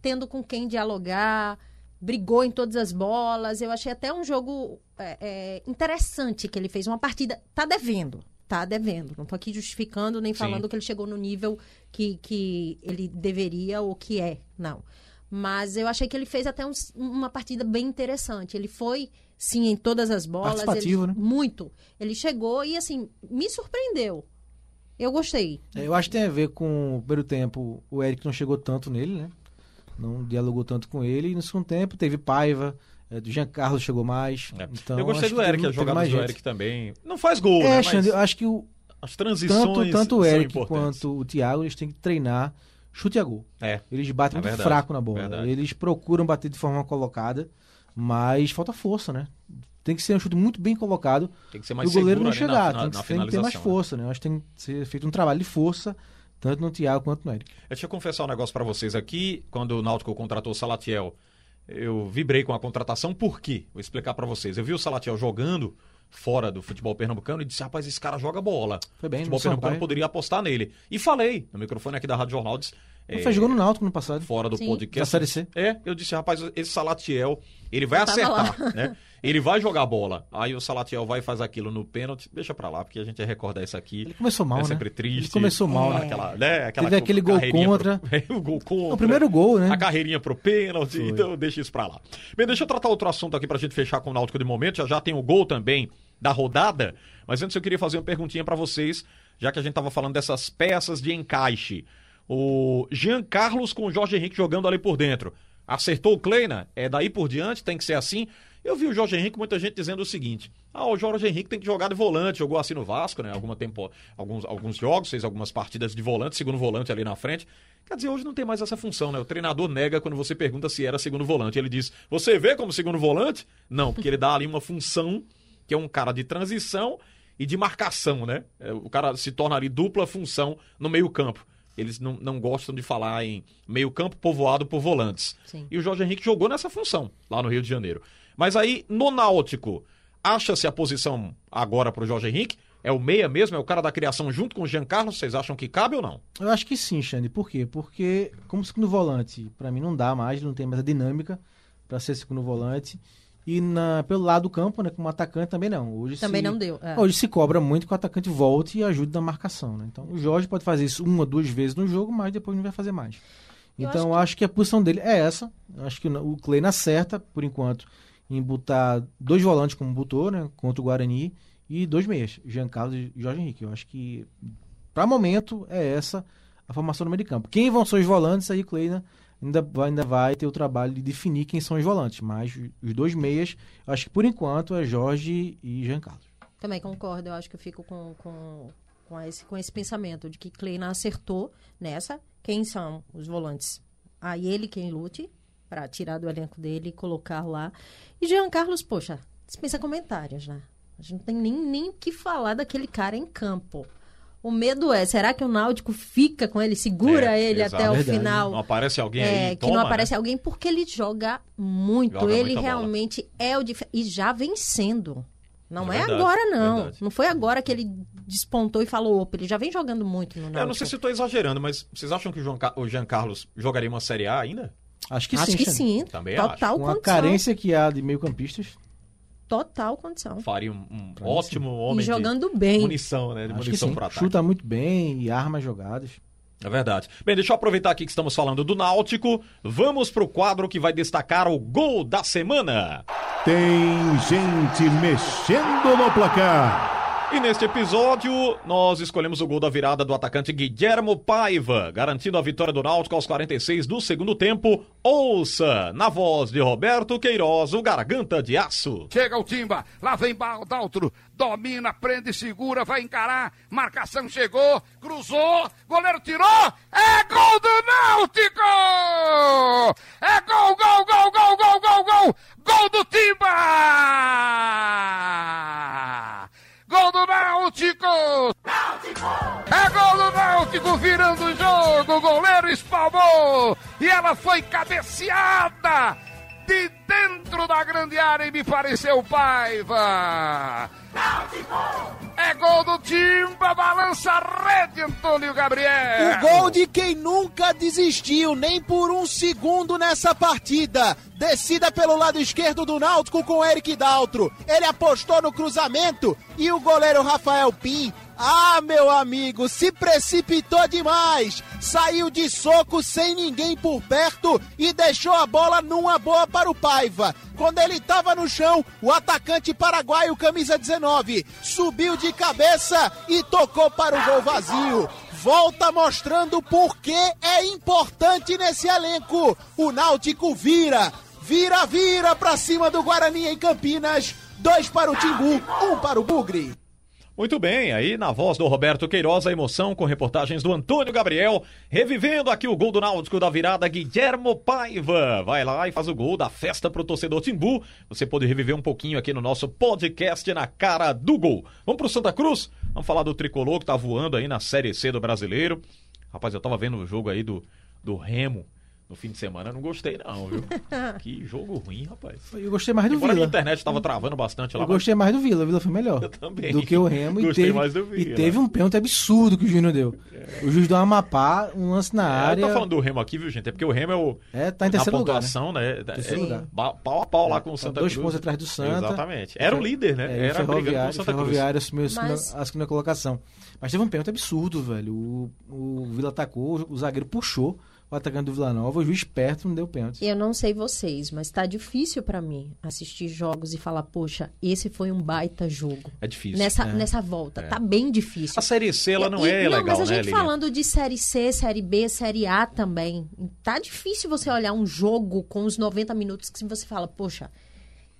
tendo com quem dialogar, brigou em todas as bolas. Eu achei até um jogo é, é, interessante que ele fez. Uma partida. Tá devendo. Tá devendo. Não tô aqui justificando nem Sim. falando que ele chegou no nível que, que ele deveria ou que é. Não. Mas eu achei que ele fez até uns- uma partida bem interessante. Ele foi, sim, em todas as bolas. Participativo, ele- né? Muito. Ele chegou e, assim, me surpreendeu. Eu gostei. É, Eu acho que tem a ver com o primeiro tempo, o Eric não chegou tanto nele, né? Não dialogou tanto com ele. E no segundo tempo teve Paiva, é, do Jean Carlos chegou mais. É. Então, eu gostei do que Eric, jogadas mais do gente. Eric também. Não faz gol, né? É, Mas Xande, eu acho que o, as transições tanto, tanto o Eric quanto o Thiago, eles têm que treinar chute a gol. É. Eles batem É muito verdade, fraco na bola. verdade. Eles procuram bater de forma colocada, mas falta força, né? Tem que ser um chute muito bem colocado Tem que ser e mais o goleiro não chegar. na, tem, na, que, na tem que ter mais né? força, né? Eu acho que tem que ser feito um trabalho de força, tanto no Thiago quanto no Eric. Deixa eu confessar um negócio pra vocês aqui. Quando o Náutico contratou o Salatiel, eu vibrei com a contratação. Por quê? Vou explicar pra vocês. Eu vi o Salatiel jogando fora do futebol pernambucano e disse: rapaz, esse cara joga bola. Foi bem, o futebol pernambucano Sampaio. poderia apostar nele. E falei no microfone aqui da Rádio Jornal. Disse, Ele é, fez gol no Náutico no passado. fora do Sim. podcast. Na Série C. É, eu disse, rapaz, esse Salatiel, ele vai acertar, né? Ele vai jogar bola. Aí o Salatiel vai e faz aquilo no pênalti. Deixa pra lá, porque a gente vai recordar isso aqui. Ele começou mal, é né? sempre triste. Ele começou mal, né? Aquela, né? Aquela Teve aquele gol contra. Pro... o gol contra. O primeiro gol, né? A carreirinha pro pênalti, Foi. então deixa isso pra lá. Bem, deixa eu tratar outro assunto aqui pra gente fechar com o Náutico de momento. Já já tem o gol também da rodada, mas antes eu queria fazer uma perguntinha pra vocês, já que a gente tava falando dessas peças de encaixe. O Jean Carlos com o Jorge Henrique jogando ali por dentro. Acertou o Kleina? É daí por diante, tem que ser assim. Eu vi o Jorge Henrique, muita gente dizendo o seguinte: ah, o Jorge Henrique tem que jogar de volante, jogou assim no Vasco, né? Alguma tempo, alguns, alguns jogos, fez algumas partidas de volante, segundo volante ali na frente. Quer dizer, hoje não tem mais essa função, né? O treinador nega quando você pergunta se era segundo volante. Ele diz: Você vê como segundo volante? Não, porque ele dá ali uma função que é um cara de transição e de marcação, né? É, o cara se torna ali dupla função no meio-campo. Eles não, não gostam de falar em meio-campo povoado por volantes. Sim. E o Jorge Henrique jogou nessa função lá no Rio de Janeiro. Mas aí, no Náutico, acha-se a posição agora para o Jorge Henrique? É o meia mesmo? É o cara da criação junto com o Jean Carlos? Vocês acham que cabe ou não? Eu acho que sim, Xande. Por quê? Porque, como segundo volante, para mim não dá mais, não tem mais a dinâmica para ser segundo volante. E na, pelo lado do campo, né, como atacante, também não. Hoje Também se, não deu. é. Hoje se cobra muito que o atacante volte e ajude na marcação. Né? Então o Jorge pode fazer isso uma, duas vezes no jogo, mas depois não vai fazer mais. Eu Então eu acho que... a posição dele é essa. Acho que o Kleina acerta, por enquanto, em botar dois volantes como botou, né? Contra o Guarani, e dois meias, Jean Carlos e Jorge Henrique. Eu acho que, para momento, é essa a formação no meio de campo. Quem vão ser os volantes, aí o Kleina ainda vai, ainda vai ter o trabalho de definir quem são os volantes. Mas os dois meias, acho que por enquanto é Jorge e Jean Carlos. Também concordo, eu acho que eu fico com, com, com, esse, com esse pensamento de que Kleina acertou nessa. Quem são os volantes? Aí ele quem lute para tirar do elenco dele e colocar lá. E Jean Carlos, poxa, dispensa comentários, né? A gente não tem nem nem o que falar daquele cara em campo. O medo é, será que o Náutico fica com ele, segura É, ele exato. até o Verdade. final? Não aparece alguém É, aí que toma, não aparece né? alguém porque ele joga muito. Joga ele muita bola. realmente é o dif... e já vencendo. Não É é, verdade, agora não. verdade. Não foi agora que ele despontou e falou, opa, ele já vem jogando muito no Náutico. Eu não sei se tô exagerando, mas vocês acham que o, João Ca- o Jean Carlos jogaria uma Série A ainda? Acho que Acho sim, que sim. Também Total Com a carência que há de meio-campistas, Total condição. Faria um, um ótimo homem E de jogando bem. munição, né? De acho munição para ataque. Chuta muito bem e arma jogadas. É verdade. Bem, deixa eu aproveitar aqui que estamos falando do Náutico. Vamos pro quadro que vai destacar o gol da semana. Tem gente mexendo no placar. E neste episódio, nós escolhemos o gol da virada do atacante Guilhermo Paiva, garantindo a vitória do Náutico aos 46 do segundo tempo. Ouça, na voz de Roberto Queiroz, o Garganta de Aço. Chega o Timba, lá vem Baldaltro, domina, prende, segura, vai encarar, marcação chegou, cruzou, goleiro tirou, é gol do Náutico! É gol, gol, gol, gol, gol, gol, gol, gol do Timba! Gol do Náutico! É gol do Náutico virando o jogo, o goleiro espalmou e ela foi cabeceada de dentro da grande área e me pareceu Paiva. É gol do Timba, balança a rede, Antônio Gabriel. O gol de quem nunca desistiu, nem por um segundo nessa partida. Descida pelo lado esquerdo do Náutico com Eric Daltro. Ele apostou no cruzamento e o goleiro Rafael Pim. Ah, meu amigo, se precipitou demais. Saiu de soco sem ninguém por perto e deixou a bola numa boa para o Paiva. Quando ele estava no chão, o atacante paraguaio, camisa 19, subiu de cabeça e tocou para o gol vazio. Volta mostrando por que é importante nesse elenco. O Náutico vira, vira, vira pra cima do Guarani em Campinas. Dois para o Timbu, um para o Bugre. Muito bem, aí na voz do Roberto Queiroz, a emoção com reportagens do Antônio Gabriel, revivendo aqui o gol do Náutico da virada, Guilhermo Paiva. Vai lá e faz o gol da festa pro torcedor Timbu. Você pode reviver um pouquinho aqui no nosso podcast na cara do gol. Vamos pro Santa Cruz? Vamos falar do tricolor que tá voando aí na Série C do Brasileiro. Rapaz, eu tava vendo o jogo aí do, do Remo no fim de semana, não gostei não, viu? que jogo ruim, rapaz. Eu gostei mais do Embora a Vila. internet tava travando bastante lá. Eu mas- gostei mais do Vila, o Vila foi melhor. Eu também. Do que o Remo. Gostei e teve, mais do Vila. E teve um pênalti absurdo que o Júnior deu. O juiz deu uma mapá, um lance na É, área. eu tô falando do Remo aqui, viu, gente? É porque o Remo é o. É, tá em na terceiro lugar. Né? pontuação, né? Terceiro é, lugar. Pau a pau lá É, com o tá Santa dois Cruz. pontos atrás do Santa. Exatamente. Era o líder, né? É, Era brigando com o Ferroviário, Santa Cruz. Ferroviário assumiu a segunda- Mas- a segunda colocação. Mas teve um pênalti absurdo, velho. O, o Vila atacou, o zagueiro puxou o atacante do Vila Nova, o juiz perto não deu pênalti. Eu não sei vocês, mas tá difícil para mim assistir jogos e falar, poxa, esse foi um baita jogo. É difícil. Nessa, nessa volta, tá bem difícil. A Série C, ela não E- é não, legal, mas a né, gente Lilian? falando de Série C, Série B, Série A também. Tá difícil você olhar um jogo com os 90 minutos que você fala, poxa,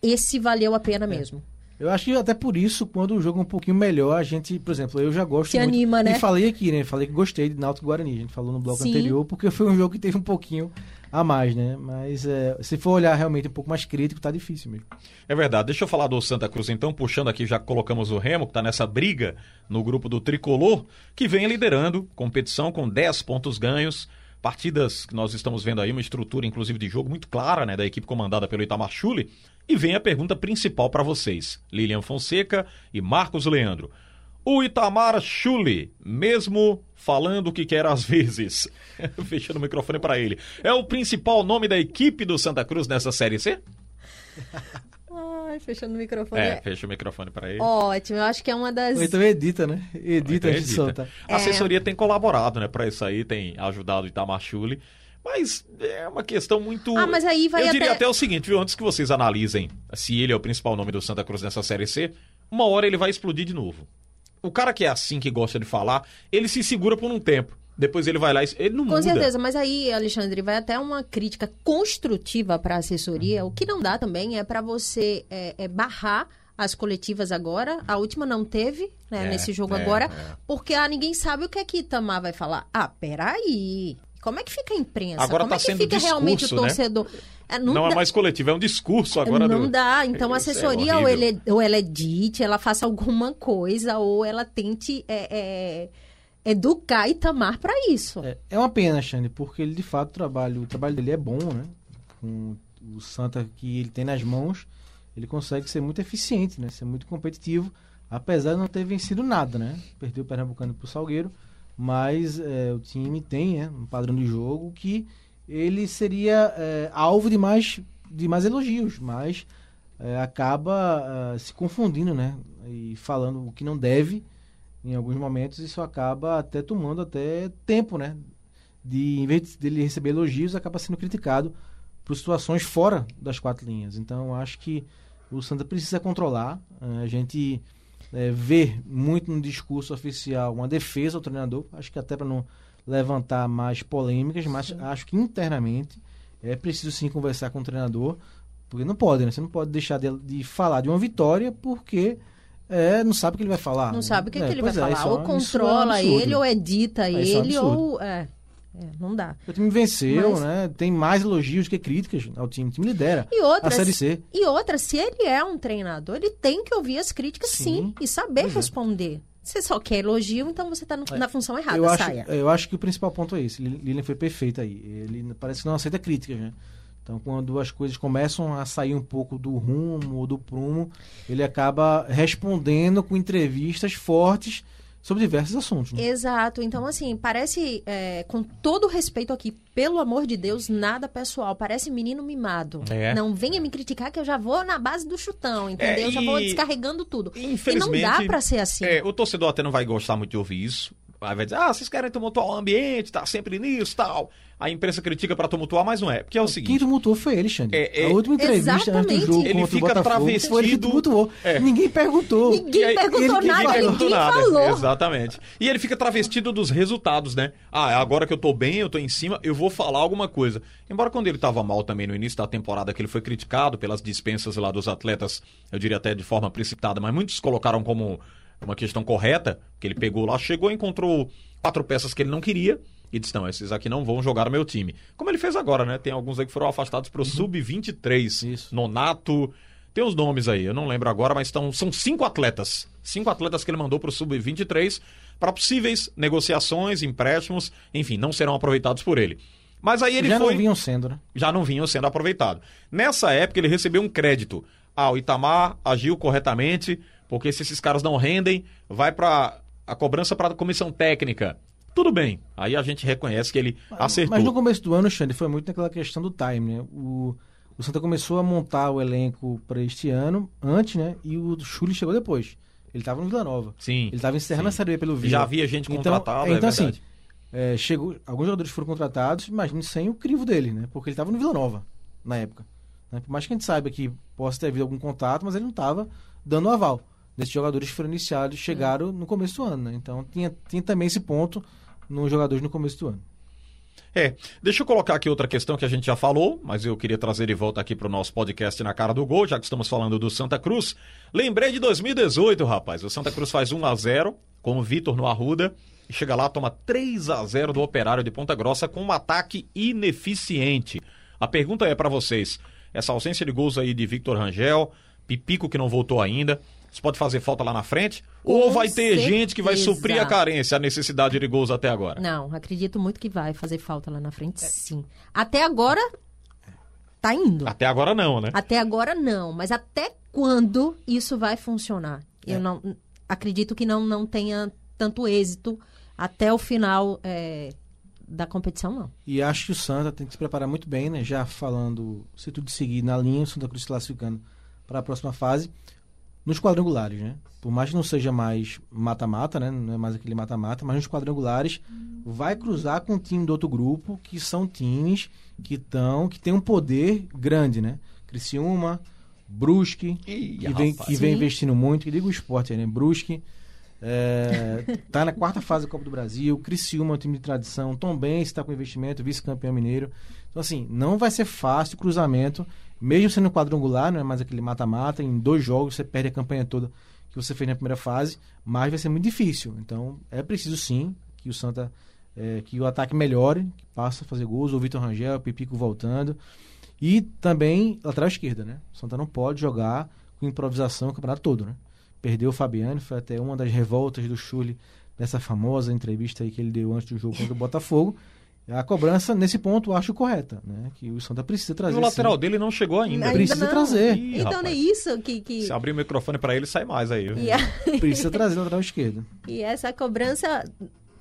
esse valeu a É. pena mesmo. Eu acho que até por isso, quando o jogo é um pouquinho melhor, a gente, por exemplo, eu já gosto Se muito. anima, né? E falei aqui, né? Falei que gostei de Náutico Guarani. A gente falou no bloco Sim. anterior, porque foi um jogo que teve um pouquinho a mais, né? Mas é, se for olhar realmente um pouco mais crítico, tá difícil mesmo. É verdade. Deixa eu falar do Santa Cruz então, puxando aqui, já colocamos o Remo, que está nessa briga no grupo do Tricolor, que vem liderando competição com 10 pontos ganhos. Partidas que nós estamos vendo aí, uma estrutura inclusive de jogo muito clara, né, da equipe comandada pelo Itamar Chuli. E vem a pergunta principal para vocês, Lilian Fonseca e Marcos Leandro. O Itamar Chuli, mesmo falando o que quer às vezes, fechando o microfone para ele, é o principal nome da equipe do Santa Cruz nessa Série C? Ai, fechando o microfone. É, fecha o microfone para ele. Ótimo, eu acho que é uma das. Ou então edita, né? Edita antes de soltar. A assessoria tem colaborado, né, para isso aí, tem ajudado o Itamar Chuli. Mas é uma questão muito. Ah, mas aí vai Eu diria até- até o seguinte, viu? Antes que vocês analisem se ele é o principal nome do Santa Cruz nessa Série C, uma hora ele vai explodir de novo. O cara que é assim, que gosta de falar, ele se segura por um tempo. Depois ele vai lá e ele não Com muda. certeza, mas aí, Alexandre, vai até uma crítica construtiva para a assessoria. O que não dá também é para você é, é barrar as coletivas agora. A última não teve, né, É, nesse jogo é, agora, é. porque ah, ninguém sabe o que é que Itamar vai falar. Ah, peraí. Como é que fica a imprensa? Agora Como tá é que sendo fica realmente o discurso, né? torcedor? É, Não, é dá- mais coletivo, é um discurso agora não do... dá. Então a Isso é assessoria ou, horrível. ele, ou ela edite, ela faça alguma coisa, ou ela tente é, é, educar Itamar para isso. É, é uma pena, Xande, porque ele de fato trabalha, o trabalho dele é bom, né? Com o Santa que ele tem nas mãos, ele consegue ser muito eficiente, né? Ser muito competitivo, apesar de não ter vencido nada, né? Perdeu o Pernambucano pro Salgueiro, mas é, o time tem né, um padrão de jogo que ele seria é, alvo de mais, de mais elogios, mas é, acaba é, se confundindo, né? E falando o que não deve em alguns momentos isso acaba até tomando até tempo, né? De em vez dele receber elogios, acaba sendo criticado por situações fora das quatro linhas. Então, acho que o Santa precisa controlar. A gente eh, vê muito no discurso oficial uma defesa ao treinador, acho que até para não levantar mais polêmicas, mas acho que internamente é preciso sim conversar com o treinador, porque não pode, né? Você não pode deixar de, de falar de uma vitória porque é, não sabe o que ele vai falar. Não sabe o que, É, que ele vai é, falar. é ou é controla ele, ou edita é ele, ou. É, é, não dá. O time venceu, Mas- né? Tem mais elogios que críticas ao time. O time lidera E outra, a Série C. e outra, se ele é um treinador, ele tem que ouvir as críticas sim, Sim, e saber é. responder. Você só quer elogio, então você tá no- na função errada, Eu acho, saia. eu acho que o principal ponto é esse. Lil- Lilian foi perfeito aí. Ele parece que não aceita críticas, né? Então, quando as coisas começam a sair um pouco do rumo ou do prumo, ele acaba respondendo com entrevistas fortes sobre diversos assuntos. Né? Exato. Então, assim, parece, é, com todo respeito aqui, pelo amor de Deus, nada pessoal. Parece menino mimado. É. Não venha me criticar que eu já vou na base do chutão, entendeu? É, Eu já vou e- descarregando tudo. E não Infelizmente. dá pra ser assim. É, o torcedor até não vai gostar muito de ouvir isso. Aí vai dizer, ah, vocês querem tumultuar o ambiente, tá sempre nisso tal. A imprensa critica pra tumultuar, mas não é. Porque é o Quem seguinte. tumultuou foi ele, Xande. É, é- a última entrevista antes do Exatamente. jogo Ele fica Botafogo foi ele que travestido- tumultuou. É. Ninguém perguntou. Ninguém aí- perguntou ele nada, ninguém perguntou nada. falou. Exatamente. E ele fica travestido dos resultados, né? Ah, agora que eu tô bem, eu tô em cima, eu vou falar alguma coisa. Embora quando ele tava mal também no início da temporada, que ele foi criticado pelas dispensas lá dos atletas, eu diria até de forma precipitada, mas muitos colocaram como uma questão correta, que ele pegou lá, chegou e encontrou quatro peças que ele não queria. E disse, não, esses aqui não vão jogar no meu time. Como ele fez agora, né? Tem alguns aí que foram afastados pro Sub-23. Isso. Nonato. Tem os nomes aí, eu não lembro agora, mas estão, são cinco atletas. Cinco atletas que ele mandou pro Sub-23 para possíveis negociações, empréstimos, enfim, não serão aproveitados por ele. Mas aí ele Já foi não vinham sendo, né? já não vinham sendo aproveitados. Nessa época, ele recebeu um crédito. Ah, o Itamar agiu corretamente, porque se esses caras não rendem, vai para a cobrança para a comissão técnica. Tudo bem. Aí a gente reconhece que ele acertou. Mas no começo do ano, Xande, foi muito naquela questão do time, né? O, o Santa começou a montar o elenco para este ano, antes, né? E o Chuli chegou depois. Ele estava no Vila Nova. Sim. Ele estava encerrando sim. a Série B pelo Vila. Já havia gente Então- contratada, então, é assim, é, chegou, alguns jogadores foram contratados, imagine sem o crivo dele, né? Porque ele estava no Vila Nova na época. Né? Por mais que a gente saiba que possa ter havido algum contato, mas ele não estava dando aval. Desses jogadores que foram iniciados chegaram no começo do ano, né? Então tinha, tinha também esse ponto nos jogadores no começo do ano. É, deixa eu colocar aqui outra questão que a gente já falou, mas eu queria trazer de volta aqui para o nosso podcast na cara do gol, já que estamos falando do Santa Cruz. Lembrei de 2018, rapaz. O Santa Cruz faz 1 a 0 com o Vitor no Arruda e chega lá, toma 3 a 0 do Operário de Ponta Grossa com um ataque ineficiente. A pergunta é para vocês: essa ausência de gols aí de Victor Rangel, Pipico que não voltou ainda, isso pode fazer falta lá na frente? Com ou vai ter certeza. gente que vai suprir a carência, a necessidade de gols até agora? Não, acredito muito que vai fazer falta lá na frente, sim. Até agora, tá indo. Até agora não, né? Até agora não, mas até quando isso vai funcionar? Eu não acredito que não, não tenha tanto êxito até o final é, da competição, não. E acho que o Santa tem que se preparar muito bem, né? Já falando, se tudo seguir na linha, o Santa Cruz classificando para a próxima fase, nos quadrangulares, né? Por mais que não seja mais mata-mata, né? Não é mais aquele mata-mata, mas nos quadrangulares vai cruzar com o time do outro grupo, que são times que estão, que tem um poder grande, né? Criciúma, Brusque, Ih, que vem, rapaz. que vem investindo muito, que diga o esporte aí, né? Brusque, é, tá na quarta fase da Copa do Brasil, Criciúma é um time de tradição, Tom Benz está com investimento, vice-campeão mineiro. Então, assim, não vai ser fácil o cruzamento, mesmo sendo quadrangular, não é mais aquele mata-mata, em dois jogos você perde a campanha toda que você fez na primeira fase, mas vai ser muito difícil. Então, é preciso sim que o Santa, é, que o ataque melhore, que passe a fazer gols, o Vitor Rangel, o Pipico voltando. E também lateral esquerda, né? O Santa não pode jogar com improvisação o campeonato todo, né? Perdeu o Fabiano, foi até uma das revoltas do Chuli nessa famosa entrevista aí que ele deu antes do jogo contra o Botafogo. A cobrança, nesse ponto, eu acho correta, né? Que o Santa precisa E trazer. o lateral sim. dele não chegou ainda. Ainda Precisa não. trazer. Ih, então rapaz. é isso que. que... Se abrir o microfone pra ele, sai mais aí. E, a- Precisa trazer o lateral esquerdo. e essa cobrança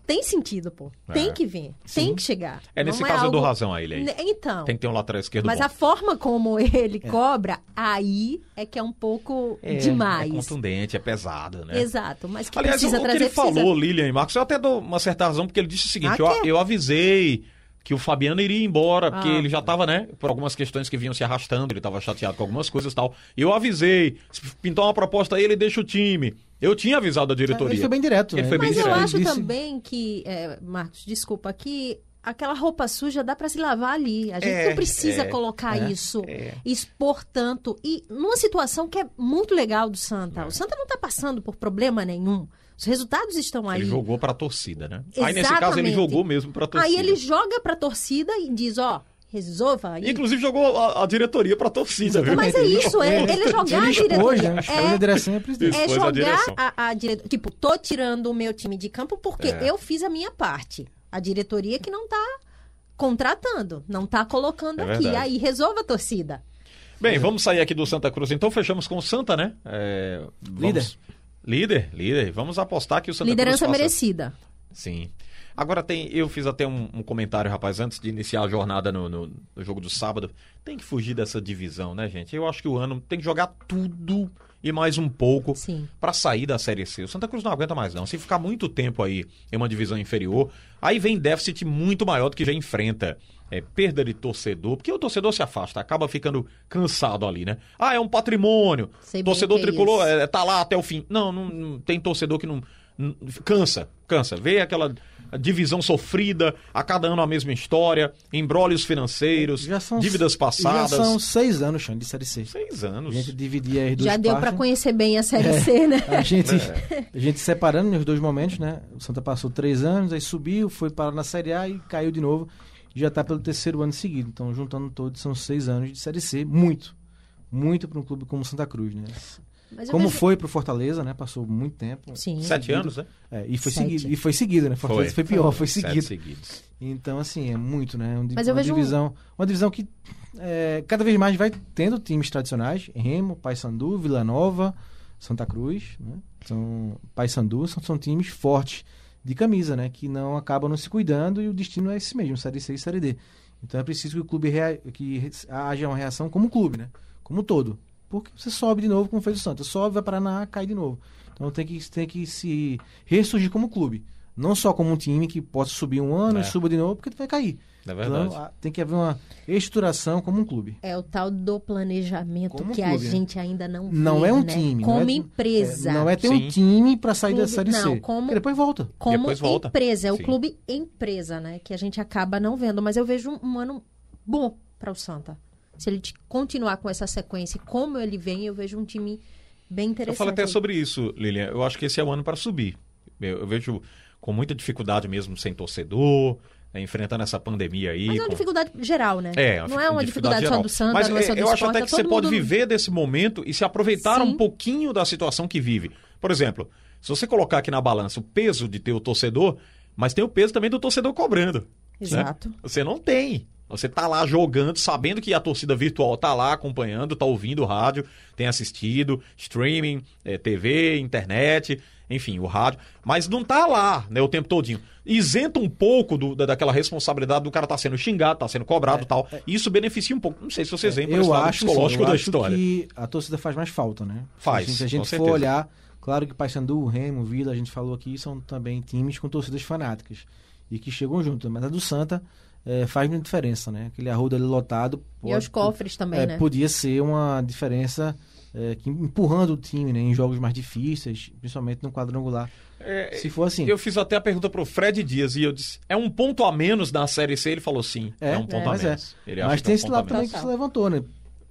tem sentido, pô. Tem É. que vir. Tem que chegar. É nesse Não caso eu algo... dou razão a ele aí. Ne- Então. Tem que ter um lateral esquerdo Mas bom. a forma como ele cobra, aí é que é um pouco É, demais. É contundente, é pesado, né? Exato, mas que Aliás, precisa o que trazer ele precisa. falou, Lilian e Marcos, eu até dou uma certa razão, porque ele disse o seguinte: Ah, eu, que é? eu avisei que o Fabiano iria embora, porque Ah. ele já estava, né, por algumas questões que vinham se arrastando, ele estava chateado com algumas coisas e tal. E eu avisei, se pintar uma proposta aí, ele deixa o time. Eu tinha avisado a diretoria. Ele foi bem direto, Ele né? foi bem Mas eu direto. acho disse- também que, é, Marcos, desculpa, que aquela roupa suja dá pra se lavar ali. A gente É, não precisa é, colocar é, isso, é. expor tanto. E numa situação que é muito legal do Santa. O Santa não tá passando por problema nenhum. Os resultados estão aí. Ele jogou pra torcida, né? Aí nesse caso ele Exatamente. jogou mesmo pra torcida. Aí ele joga pra torcida e diz, ó, resolva aí. Inclusive jogou a, a diretoria pra torcida, viu? Mas é isso, é, ele jogar Ele a diretoria. né? Expôs É, a direção e a presidência. é Expôs a jogar direção. a, a diretora. Tipo, tô tirando o meu time de campo porque É. eu fiz a minha parte. A diretoria que não tá contratando, não tá colocando É aqui. verdade. Aí resolva a torcida. Bem, vamos sair aqui do Santa Cruz. Então fechamos com o Santa, né? É, vamos- Líder. Líder, líder. Vamos apostar que o Santa Liderança Cruz merecida. Sim. Agora tem, eu fiz até um, um comentário, rapaz, antes de iniciar a jornada no, no- no jogo do sábado. Tem que fugir dessa divisão, né, gente? Eu acho que o ano tem que jogar tudo e mais um pouco pra sair da Série C. O Santa Cruz não aguenta mais, não. Se ficar muito tempo aí em uma divisão inferior, aí vem déficit muito maior do que já enfrenta. É, perda de torcedor, porque o torcedor se afasta, acaba ficando cansado ali, né? Ah, é um patrimônio. Sei torcedor é tricolor isso. é, tá lá até o fim. Não, não, não- tem torcedor que não, não- cansa, cansa. Vê aquela divisão sofrida, a cada ano a mesma história, embrólios financeiros, Já são, dívidas passadas. Já são seis anos, Xande, de Série C. Seis A anos. gente dividia as duas Já deu pra partes. conhecer bem a Série C, né? A gente, É. a gente separando nos dois momentos, né? O Santa passou três anos, aí subiu, foi parar na Série A e caiu de novo. E já tá pelo terceiro ano seguido. Então, juntando todos, são seis anos de Série C. Muito. Muito para um clube como Santa Cruz, né? Mas Como vejo- foi pro Fortaleza, né? Passou muito tempo. Sim. Sete anos, né? É, e foi Sete. seguido, e foi seguido, né? Fortaleza foi, pior, foi Sete seguido. seguidos. Então, assim, é muito, né? Um, Mas eu uma vejo um- divisão, uma divisão que é, cada vez mais vai tendo times tradicionais, Remo, Paysandu, Vila Nova, Santa Cruz, né? São Paysandu, são, são times fortes de camisa, né? Que não acabam não se cuidando e o destino é esse mesmo, Série C e Série D. Então é preciso que o clube rea- que haja uma reação como clube, né? Como um todo. Porque você sobe de novo, como fez o Santa. Sobe, vai parar na A, cai de novo. Então tem que, tem que se ressurgir como clube. Não só como um time que possa subir um ano É. e suba de novo, porque vai cair. É verdade. Então, a- tem que haver uma estruturação como um clube. É o tal do planejamento Como que a clube, né? gente ainda não vê, Não é um né? time. Como não é, empresa. é, não é ter Sim. um time para sair da Clube- Série não, C. como- depois volta. como Depois volta. empresa, é o Sim. clube empresa, né? Que a gente acaba não vendo. Mas eu vejo um ano bom para o Santa. Se ele continuar com essa sequência, como ele vem, eu vejo um time bem Eu interessante. falo até aí. sobre isso, Lilian. Eu acho que esse é o ano para subir. Eu, eu vejo com muita dificuldade mesmo, sem torcedor, né, enfrentando essa pandemia aí. Mas é uma com- dificuldade geral, né? É, não é uma dificuldade, só geral. do Santa, Mas não é só do eu acho esporte, até é que todo você pode viver desse momento e se aproveitar Sim. um pouquinho da situação que vive. Por exemplo, se você colocar aqui na balança o peso de ter o torcedor, mas tem o peso também do torcedor cobrando. né? Exato. Você não tem. Você tá lá jogando, sabendo que a torcida virtual tá lá acompanhando, tá ouvindo o rádio, tem assistido, streaming, eh, TV, internet, enfim, o rádio, mas não tá lá, né, o tempo todinho. Isenta um pouco do- da, daquela responsabilidade do cara tá sendo xingado, tá sendo cobrado e tal. Isso beneficia um pouco. Não sei se vocês veem pelo eu acho, sim, psicológico eu da acho história. que a torcida faz mais falta, né? Faz, Se a gente, for certeza. olhar, claro que Paysandu, Remo, Vila, a gente falou aqui, são também times com torcidas fanáticas e que chegam junto. Mas a do Santa eh, faz muita diferença, né? Aquele arruda ali lotado. E os cofres também, é, né? Podia ser uma diferença que empurrando o time né, em jogos mais difíceis, principalmente no quadrangular. É, Se for assim. Eu fiz até a pergunta pro Fred Dias e eu disse: é um ponto a menos na Série C? Ele falou sim. É, É, um ponto é. a Mas menos. é. Acha Mas é tem um esse lado também menos. que se levantou, né?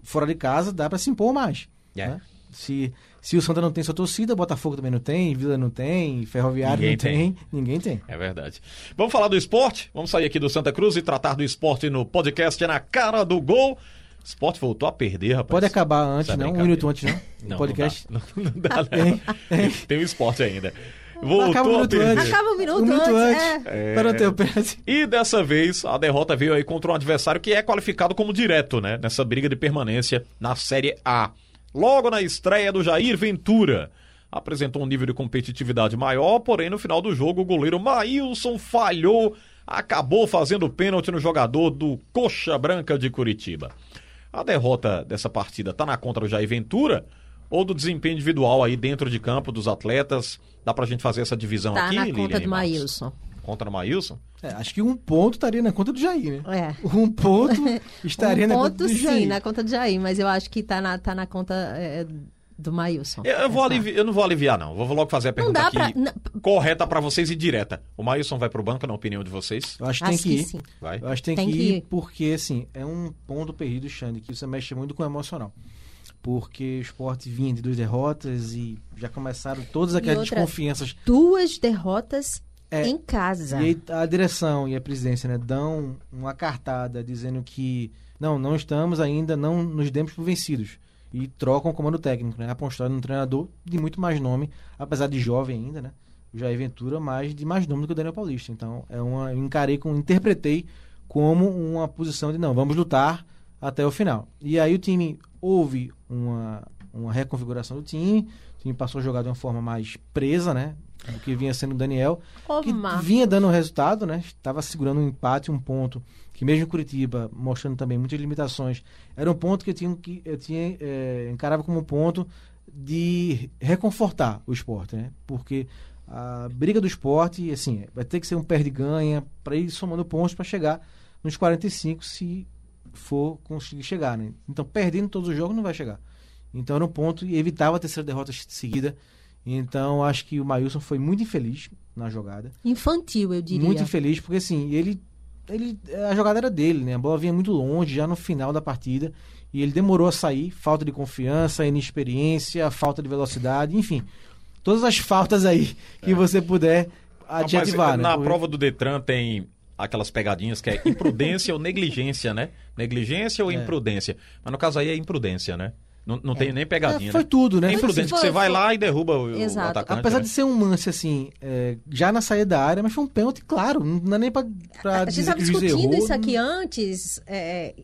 Fora de casa dá pra se impor mais. É. né? Se, se o Santa não tem sua torcida, Botafogo também não tem, Vila não tem, Ferroviário Ninguém não tem, ninguém tem. É verdade. Vamos falar do esporte? Vamos sair aqui do Santa Cruz e tratar do esporte no podcast na cara do gol. O esporte voltou a perder, rapaz. Pode acabar antes, Essa não? Um minuto antes, não? Não, podcast. Não dá, não, não dá, né? Tem o esporte ainda. Voltou Acaba um minuto antes. Acaba um minuto, Um minuto antes. antes. é. Para não ter o pênalti. E dessa vez a derrota veio aí contra um adversário que é qualificado como direto, né? Nessa briga de permanência na Série A. Logo na estreia do Jair Ventura. Apresentou um nível de competitividade maior, porém no final do jogo o goleiro Maílson falhou, acabou fazendo pênalti no jogador do Coxa Branca de Curitiba. A derrota dessa partida tá na conta do Jair Ventura ou do desempenho individual aí dentro de campo dos atletas? Dá pra gente fazer essa divisão Tá aqui, na conta do? Maílson. Conta do Maílson? É, acho que um ponto estaria na conta do Jair, né? É. Um ponto estaria um na ponto conta do sim, Jair. na conta do Jair, mas eu acho que tá na, tá na conta é, do Maílson. Eu, eu vou alivi- eu não vou aliviar, não. Vou logo fazer a pergunta aqui pra. não- correta pra vocês e direta. O Maílson vai pro banco, na opinião de vocês? Eu acho que tem Acho que que ir. sim. Vai. Eu acho que tem, Tem que, que ir, ir. porque, assim, é um ponto perdido, Xande, que você mexe muito com o emocional. Porque o esporte vinha de duas derrotas e já começaram todas aquelas outra- desconfianças. Duas derrotas É, em casa. E a direção e a presidência né, dão uma cartada dizendo que não, não estamos ainda, não nos demos por vencidos. E trocam o comando técnico, né? Apostando num treinador de muito mais nome, apesar de jovem ainda, né? O Jair Ventura, mas de mais nome do que o Daniel Paulista. Então, é uma, eu encarei, com, interpretei como uma posição de não, vamos lutar até o final. E aí o time houve uma, uma reconfiguração do time, o time passou a jogar de uma forma mais presa, né? Do que vinha sendo o Daniel que vinha dando resultado, né? Estava segurando um empate, um ponto que mesmo em Curitiba, mostrando também muitas limitações, era um ponto que eu tinha que eu tinha eh, encarava como um ponto de reconfortar o esporte, né? Porque a briga do esporte, assim, vai ter que ser um perde-ganha para ir somando pontos para chegar nos 45 se for conseguir chegar, né? Então, perdendo todos os jogos não vai chegar. Então, era um ponto e evitava a terceira derrota seguida. Então, acho que o Maílson foi muito infeliz na jogada. Infantil, eu diria. Muito infeliz, porque assim, ele, ele. A jogada era dele, né? A bola vinha muito longe, já no final da partida. E ele demorou a sair, falta de confiança, inexperiência, falta de velocidade, enfim. Todas as faltas aí que você puder adjetivar, né? na prova do Detran tem aquelas pegadinhas que é imprudência ou negligência, né? Negligência ou É. imprudência. Mas no caso aí é imprudência, né? Não, não tem nem pegadinha, É, foi né? tudo, né? É imprudente, Foi- que você vai foi- lá e derruba o, o Exato. atacante. Apesar né? de ser um lance assim, é, já na saída da área, mas foi um pênalti, claro. Não é nem pra, pra A gente estava o discutindo errou. isso aqui antes, é,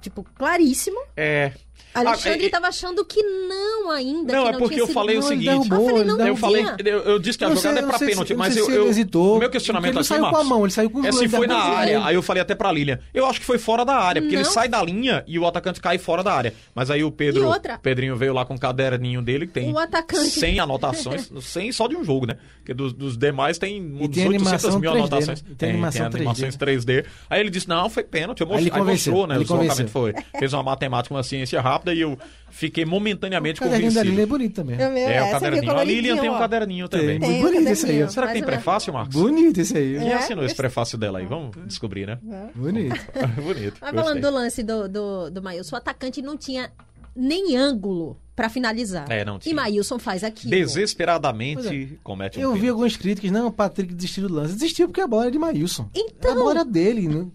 tipo, claríssimo. É, Alexandre Ah, estava achando que não ainda. Não, que é não porque tinha eu sido falei o seguinte. Ah, eu falei, Derrubou, ele Eu falei, eu, eu disse que a Não jogada sei- é se- pênalti, mas eu, ele eu- hesitou, o meu questionamento ele assim, saiu com a mão, ele saiu com o é se foi na área, aí eu falei até pra Lilian. Eu acho que foi fora da área, porque ele Não. sai da linha e o atacante cai fora da área. Mas aí o Pedro, outra? Pedrinho veio lá com o caderninho dele, que tem O atacante- 100 anotações, 100 só de um jogo, né? Porque dos, dos demais tem uns tem 800 animação mil 3D, anotações. né? E tem animação animações 3D. Aí ele disse, não, foi pênalti. Eu ele mostrei, aí convenceu, mostrou, né? ele o deslocamento convenceu. foi. Fez uma matemática, uma ciência rápida e eu fiquei momentaneamente O caderninho da convencido. Lilian é bonito também. Meu, É, o aqui caderninho. A Lilian tem um caderninho também. muito Tem bonito esse aí. Será que tem Mais ou menos. prefácio, Marcos? Bonito esse aí. Quem É? assinou esse prefácio dela aí? Vamos descobrir, né? Bonito. Bonito. Mas falando do lance do, do, do Maílson, o atacante não tinha nem ângulo pra finalizar. É, não tinha. E Maílson faz aquilo. Desesperadamente comete um Eu vi algumas críticas, não, o Patrick desistiu do lance. Desistiu porque a bola era de Maílson. Então- A bola dele. né?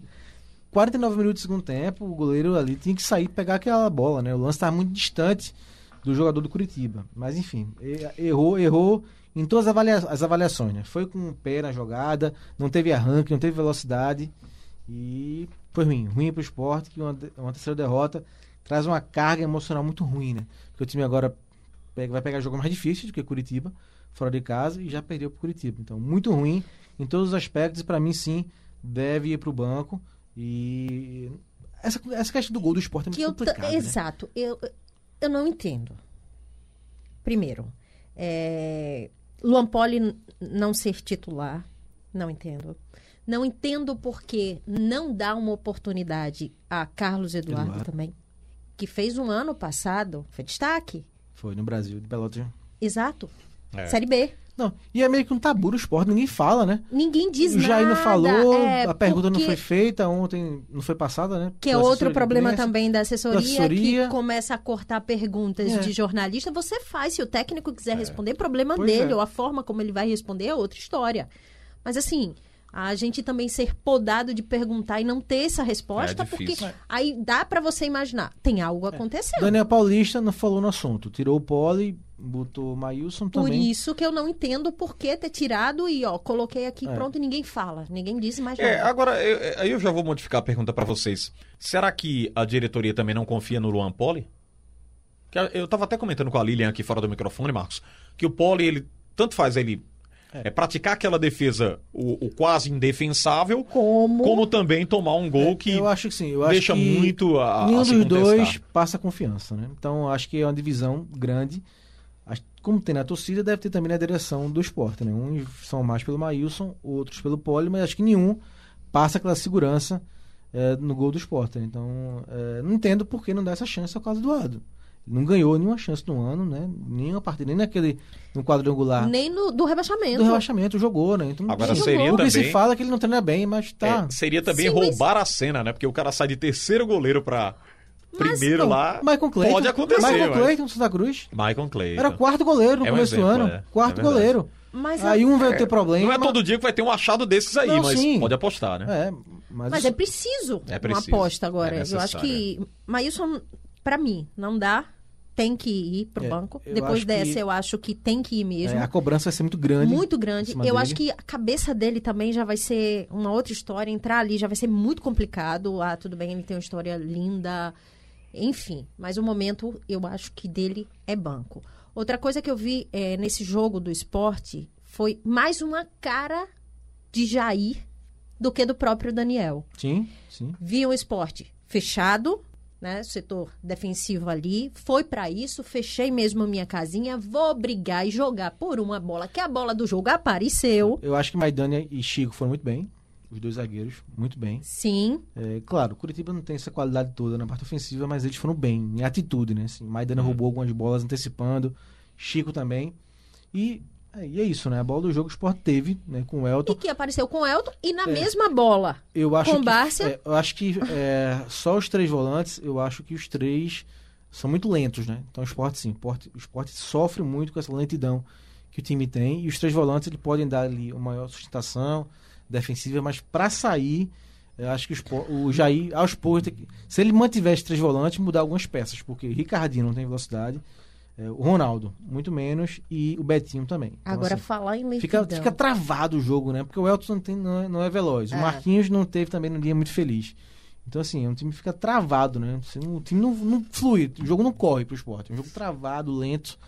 49 minutos do segundo tempo, o goleiro ali tinha que sair e pegar aquela bola, né? O lance estava muito distante do jogador do Curitiba. Mas enfim, errou, errou em todas as, avalia- as avaliações, né? Foi com o pé na jogada, não teve arranque, não teve velocidade e foi ruim. Ruim pro esporte, que uma, uma terceira derrota traz uma carga emocional muito ruim, né? Porque o time agora pega- vai pegar jogo mais difícil do que Curitiba, fora de casa, e já perdeu pro Curitiba. Então, muito ruim em todos os aspectos, e para mim, sim, deve ir pro banco. E essa, essa questão do gol do esporte é muito que eu ta- complicada. né? Exato. Eu, eu não entendo. Primeiro, é, Luan Poli não ser titular, não entendo. Não entendo porque não dá uma oportunidade a Carlos Eduardo, Eduardo. também, que fez um ano passado, foi destaque. Foi no Brasil, de Pelotas. Exato. É. Série B. Não, e é meio que um tabu no esporte, ninguém fala, né? Ninguém diz o Jair nada. não falou, é, a pergunta não porque- foi feita ontem, não foi passada, né? Que é outro problema imprensa. também da assessoria, Da assessoria. que começa a cortar perguntas É. de jornalista. Você faz, se o técnico quiser responder, problema Pois dele, é. ou a forma como ele vai responder é outra história. Mas assim, a gente também ser podado de perguntar e não ter essa resposta, É porque aí dá pra você imaginar, tem algo acontecendo. Daniel Paulista não falou no assunto, tirou o Poli, botou o Maílson Por também. isso que eu não entendo por que ter tirado e, ó, coloquei aqui, É. pronto, e ninguém fala. Ninguém diz mais É, nada. agora, eu- aí eu já vou modificar a pergunta pra vocês. Será que a diretoria também não confia no Luan Poli? Eu tava até comentando com a Lilian aqui fora do microfone, Marcos, que o Poli, ele tanto faz ele é, praticar aquela defesa, o, o quase indefensável, Como? como também tomar um gol que eu acho que sim, eu deixa muito a, a nenhum se dos dois passa confiança, né? Então acho que é uma divisão grande. Como tem na torcida, deve ter também na direção do esporte, né? Uns são mais pelo Maílson, outros pelo Poli, mas acho que nenhum passa aquela segurança é, no gol do esporte. né? Então, é, não entendo por que não dá essa chance ao caso do Ado. Não ganhou nenhuma chance no ano, né? Nenhuma partida, nem naquele no quadrangular Nem no, do rebaixamento. do rebaixamento jogou, né? Então, Agora sim, seria o que se também- fala é que ele não treina bem, mas tá. É, seria também Sim, mas- roubar a cena, né? Porque o cara sai de terceiro goleiro pra primeiro Não, lá. Michael Clayton, Pode acontecer, Michael mas- Clayton, Santa Cruz. Michael Clayton. Era quarto goleiro no É um começo exemplo, do ano. é. Quarto É goleiro. Mas, Aí um veio ter problema. Não é todo dia que vai ter um achado desses aí, Não, mas sim. pode apostar, né? É, mas, Mas é preciso, É uma preciso, aposta agora. é eu acho que. Maílson, pra mim, não dá. Tem que ir pro É, banco. Depois dessa, que- eu acho que tem que ir mesmo. é, a cobrança vai ser muito grande. muito grande. Eu dele. acho que a cabeça dele também já vai ser uma outra história. Entrar ali já vai ser muito complicado. Ah, tudo bem, ele tem uma história linda. Enfim, mas o momento eu acho que dele é banco. Outra coisa que eu vi é, nesse jogo do esporte foi mais uma cara de Jair do que do próprio Daniel. Sim, sim. Vi um esporte fechado, né? Setor defensivo ali. Foi pra isso, fechei mesmo a minha casinha. Vou brigar e jogar por uma bola, que a bola do jogo apareceu. Eu acho que Maidana e Chico foram muito bem. Os dois zagueiros, muito bem. Sim, É, claro, o Curitiba não tem essa qualidade toda na parte ofensiva, mas eles foram bem, em atitude, né? Assim, Maidana roubou algumas bolas antecipando, Chico também. E é, e é isso, né? A bola do jogo o Sport teve, né? Com o e Elton. que apareceu com o Elton e na mesma bola. Eu acho Com que, Bárcia? é, eu acho que é, só os três volantes, eu acho que os três são muito lentos, né? Então o esporte sim, o esporte sofre muito com essa lentidão que o time tem. E os três volantes eles podem dar ali uma maior sustentação defensiva, mas para sair, eu acho que o, Sport- o Jair, aos poucos, se ele mantiver esses três volantes, mudar algumas peças, porque Ricardinho não tem velocidade, é, o Ronaldo, muito menos, e o Betinho também. Então, Agora, assim, falar em Fica, lentidão. fica travado o jogo, né? Porque o Elton não, tem- não é, não é veloz. É. O Marquinhos não teve também um dia muito feliz. Então, assim, é um time que fica travado, né? Não- O time não, não flui, o jogo não corre pro esporte. É um jogo travado, lento.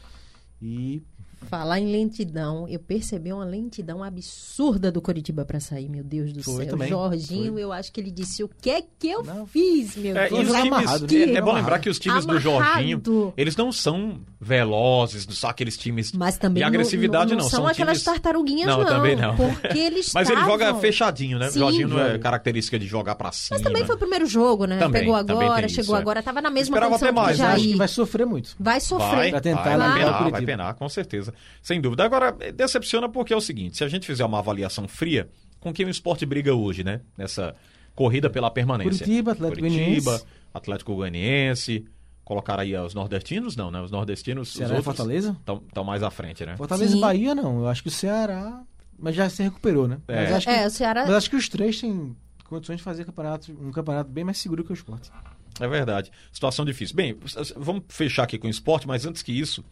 E Falar em lentidão, eu percebi uma lentidão absurda do Coritiba pra sair, meu Deus do Foi céu. também, Jorginho, foi. eu acho que ele disse: o que é que eu Não. fiz, meu É, Deus? times, amarrado, é, né? é bom Amarrado. lembrar que os times do Amarrado. Jorginho, eles não são velozes, não são aqueles times Mas também de agressividade, não, não. não são, são aquelas times... tartaruguinhas, Não, não. também não. Porque eles Mas ele joga fechadinho, né? Sim. Jorginho não é característica de jogar pra cima. Mas também foi o primeiro jogo, né? Também, Pegou agora, chegou isso, é. agora, tava na mesma Esperava condição mais, que o né? Jair. que vai sofrer muito. Vai sofrer. Vai, Pra tentar vai, vai penar, vai penar, com certeza. Sem dúvida. Agora, decepciona porque é o seguinte, se a gente fizer uma avaliação fria, com quem o esporte briga hoje, né? Nessa corrida pela permanência. Curitiba, Atlético Curitiba. Atlético Goianiense. Colocar aí os nordestinos, não, né? Os nordestinos, Ceará os e outros Fortaleza? estão mais à frente, né? Fortaleza Sim. e Bahia, não. Eu acho que o Ceará. Mas já se recuperou, né? É. Mas, acho que, É, o Ceará. mas acho que os três têm condições de fazer campeonato, um campeonato bem mais seguro que o esporte. É verdade. Situação difícil. Bem, vamos fechar aqui com o esporte, mas antes que isso,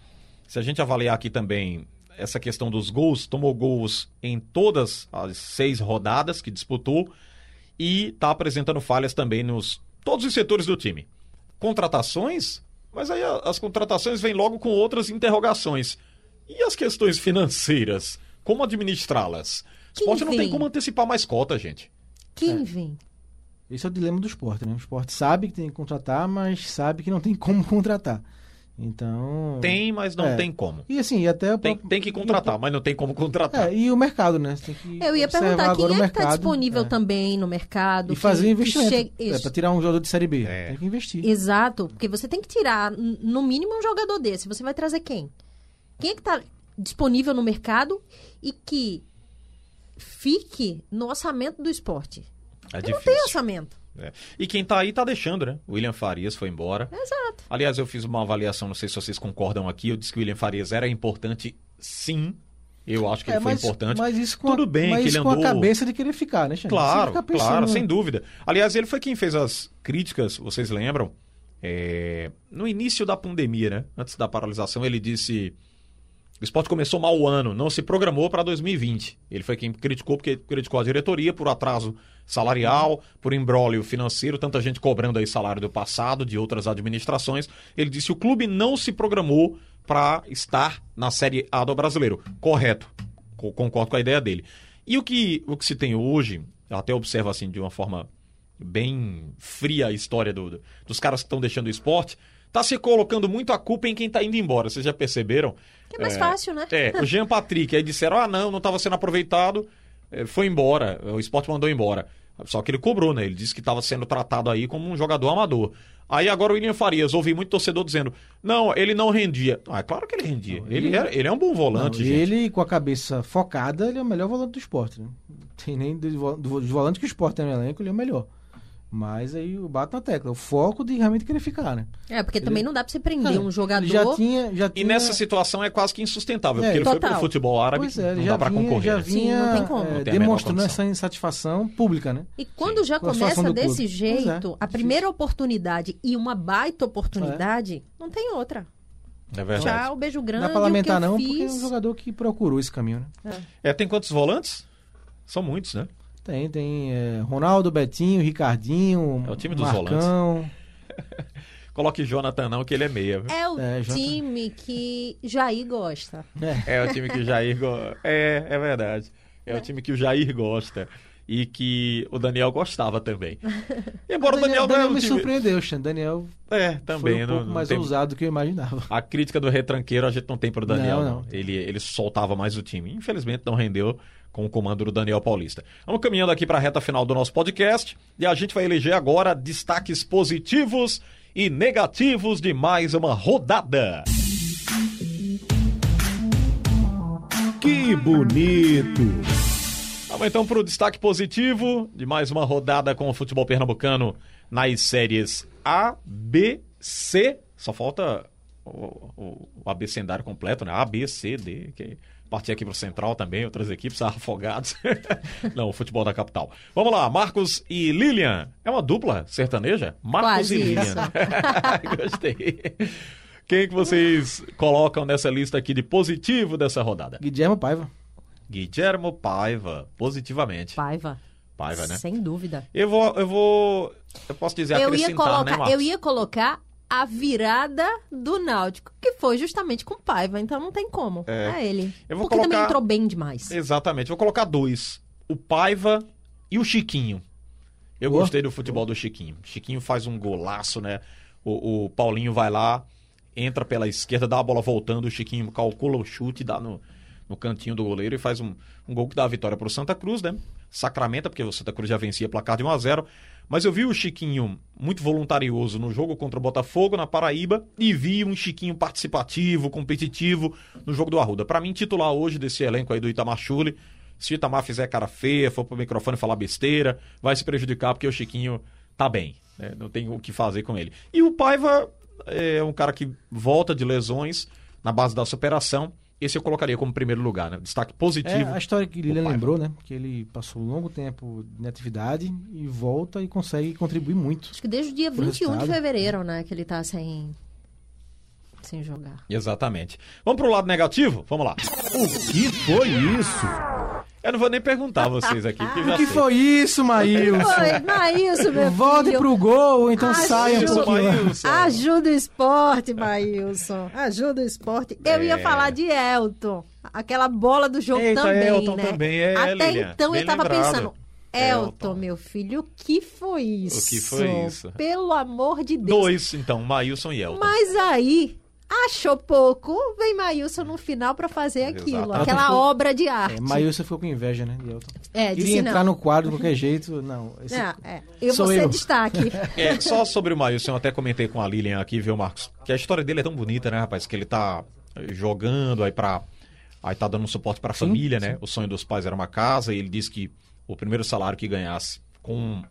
se a gente avaliar aqui também essa questão dos gols, tomou gols em todas as seis rodadas que disputou e está apresentando falhas também nos todos os setores do time. Contratações, mas aí as contratações vêm logo com outras interrogações. E as questões financeiras? Como administrá-las? Esporte não tem vem? como antecipar mais cota, gente. Quem vem? Esse é o dilema do esporte, né? O esporte sabe que tem que contratar, mas sabe que não tem como contratar. Então. Tem, mas não É. tem como. E assim, e até o Tem, tem que contratar, mas não tem como contratar. É, e o mercado, né? Que Eu ia perguntar agora quem o é que está mercado, disponível é. também no mercado. E que- fazer que investimento. chegue- É, Isso. pra tirar um jogador de Série B. É. Tem que investir. Exato, porque você tem que tirar, no mínimo, um jogador desse. Você vai trazer quem? Quem é que está disponível no mercado e que fique no orçamento do esporte? É Não difícil. tem orçamento. É. E quem tá aí tá deixando, né? William Farias foi embora. Exato. Aliás, eu fiz uma avaliação, não sei se vocês concordam aqui. Eu disse que o William Farias era importante, sim. Eu acho que É, ele foi mas, importante. Mas isso com Tudo a, bem mas que isso ele com andou- a cabeça de querer ficar, né, Xande? Claro, pensando- claro, sem dúvida. Aliás, ele foi quem fez as críticas, vocês lembram? É, no início da pandemia, né? Antes da paralisação, ele disse: o esporte começou mal o ano, não se programou para 2020. Ele foi quem criticou, porque criticou a diretoria por atraso salarial, por embrólio financeiro, tanta gente cobrando aí salário do passado, de outras administrações. Ele disse: o clube não se programou para estar na Série A do brasileiro. Correto. Co- Concordo com a ideia dele. E o que, o que se tem hoje, eu até observo assim de uma forma bem fria a história do- dos caras que estão deixando o esporte, tá se colocando muito a culpa em quem tá indo embora. Vocês já perceberam? Que é mais fácil, né? É, o Jean Patrick, aí disseram, ah não, não estava sendo aproveitado, eh, foi embora, o esporte mandou embora. Só que ele cobrou, né? Ele disse que estava sendo tratado aí como um jogador amador. Aí agora o William Farias, ouvi muito torcedor dizendo, não, ele não rendia. Ah, é claro que ele rendia. ele, ele- era- ele é um bom Não, volante, gente. ele, com a cabeça focada, ele é o melhor volante do esporte. Né? Tem nem dos do- dos volantes que o esporte tem no elenco, ele é o melhor. Mas aí o bate na tecla. O foco de realmente querer ficar, né? É, porque também não dá pra você prender É, um jogador. Ele já tinha. Já E tinha... nessa situação é quase que insustentável, É, porque ele foi total. pro futebol árabe, Pois é, ele não já dá pra vinha, concorrer. já né? Sim, vinha não tem como. é, a demonstrando essa insatisfação pública, né? E quando já Com a começa clube. desse jeito, é, a difícil. primeira oportunidade e uma baita oportunidade, não tem outra. É verdade. Tchau, beijo grande. Não dá pra lamentar, eu não, fiz... porque é um jogador que procurou esse caminho, né? É, tem quantos volantes? São muitos, né? Tem, tem é, Ronaldo, Betinho, Ricardinho. É o time dos Marcão. Coloque Jonathan não, que ele é meia. viu? É o É, já time que Jair gosta. É o time que o Jair gosta. É, é verdade. É, o time que o Jair gosta. E que o Daniel gostava também. Embora o Daniel, não é um me time... surpreendeu, Xan. Daniel É, também. foi um não- pouco não mais tem- ousado do que eu imaginava. A crítica do retranqueiro a gente não tem pro Daniel, Não, não. não. Ele, ele soltava mais o time. Infelizmente não rendeu com o comando do Daniel Paulista. Vamos caminhando aqui para a reta final do nosso podcast e a gente vai eleger agora destaques positivos e negativos de mais uma rodada. Que bonito! Vamos então para o destaque positivo de mais uma rodada com o futebol pernambucano nas séries A, B, C. Só falta o, o, o abecendário completo, né? A, B, C, D. Que partir aqui para o Central também, outras equipes afogadas. Não, o futebol da capital. Vamos lá, Marcos e Lilian. É uma dupla sertaneja? Marcos Quase e Lilian. Gostei. Quem que vocês colocam nessa lista aqui de positivo dessa rodada? Guilherme Paiva. Guilhermo Paiva, positivamente. Paiva. Paiva, né? Sem dúvida. Eu vou, eu vou, eu posso dizer Eu ia, acrescentar, né, colocar, Marcos? eu ia colocar a virada do Náutico, que foi justamente com Paiva, então não tem como. É. É, ele. Eu vou Porque também colocar- entrou bem demais. Exatamente. Vou colocar dois. O Paiva e o Chiquinho. Eu Boa. gostei do futebol do Chiquinho. Chiquinho faz um golaço, né? O, o Paulinho vai lá, entra pela esquerda, dá a bola voltando, o Chiquinho calcula o chute, dá no, no cantinho do goleiro e faz um, um gol que dá a vitória pro Santa Cruz, né? Sacramenta, porque o Santa Cruz já vencia placar de 1 a 0 Mas eu vi o Chiquinho muito voluntarioso no jogo contra o Botafogo, na Paraíba, e vi um Chiquinho participativo, competitivo no jogo do Arruda. Pra mim, titular hoje desse elenco aí do Itamar Chule, se o Itamar fizer cara feia, for pro microfone falar besteira, vai se prejudicar porque o Chiquinho tá bem. né? Não tem o que fazer com ele. E o Paiva é um cara que volta de lesões na base da superação. Esse eu colocaria como primeiro lugar, né? Destaque É positivo. a história que Lilian Paiva. lembrou, né? Que ele passou um longo tempo de atividade e volta e consegue contribuir muito. Acho que desde o dia Pro 21 de fevereiro, né, que ele tá sem. sem jogar. Exatamente. Vamos pro lado negativo? Vamos lá. O que foi isso? Eu não vou nem perguntar a vocês aqui, já O que sei. foi isso, Maílson? Oi, Maílson, meu Volte filho. pro gol, então Ah, saia um pouquinho. Maílson. Ajuda o esporte, Maílson. Ajuda o esporte. Eu ia É. falar de Elton. Aquela bola do jogo Eita, também, Elton né? também, é, Até Lilian, então bem eu tava lembrado. pensando, Elton. Elton, meu filho, o que foi isso? O que foi isso? Pelo amor de Deus. Dois, então, Maílson e Elton. Mas aí, achou pouco, vem Maílson no final pra fazer aquilo. Exato. Aquela ficou- obra de arte. É, Maílson ficou com inveja, né? É, disse Queria não. entrar no quadro de qualquer jeito. Não, esse- É, é. Eu Sou vou ser eu. destaque. É, só sobre o Maílson, eu até comentei com a Lilian aqui, viu, Marcos? Que a história dele é tão bonita, né, rapaz? Que ele tá eh, jogando aí pra. Aí tá dando um suporte pra Sim, família, sim. né? O sonho dos pais era uma casa e ele disse que o primeiro salário que ganhasse com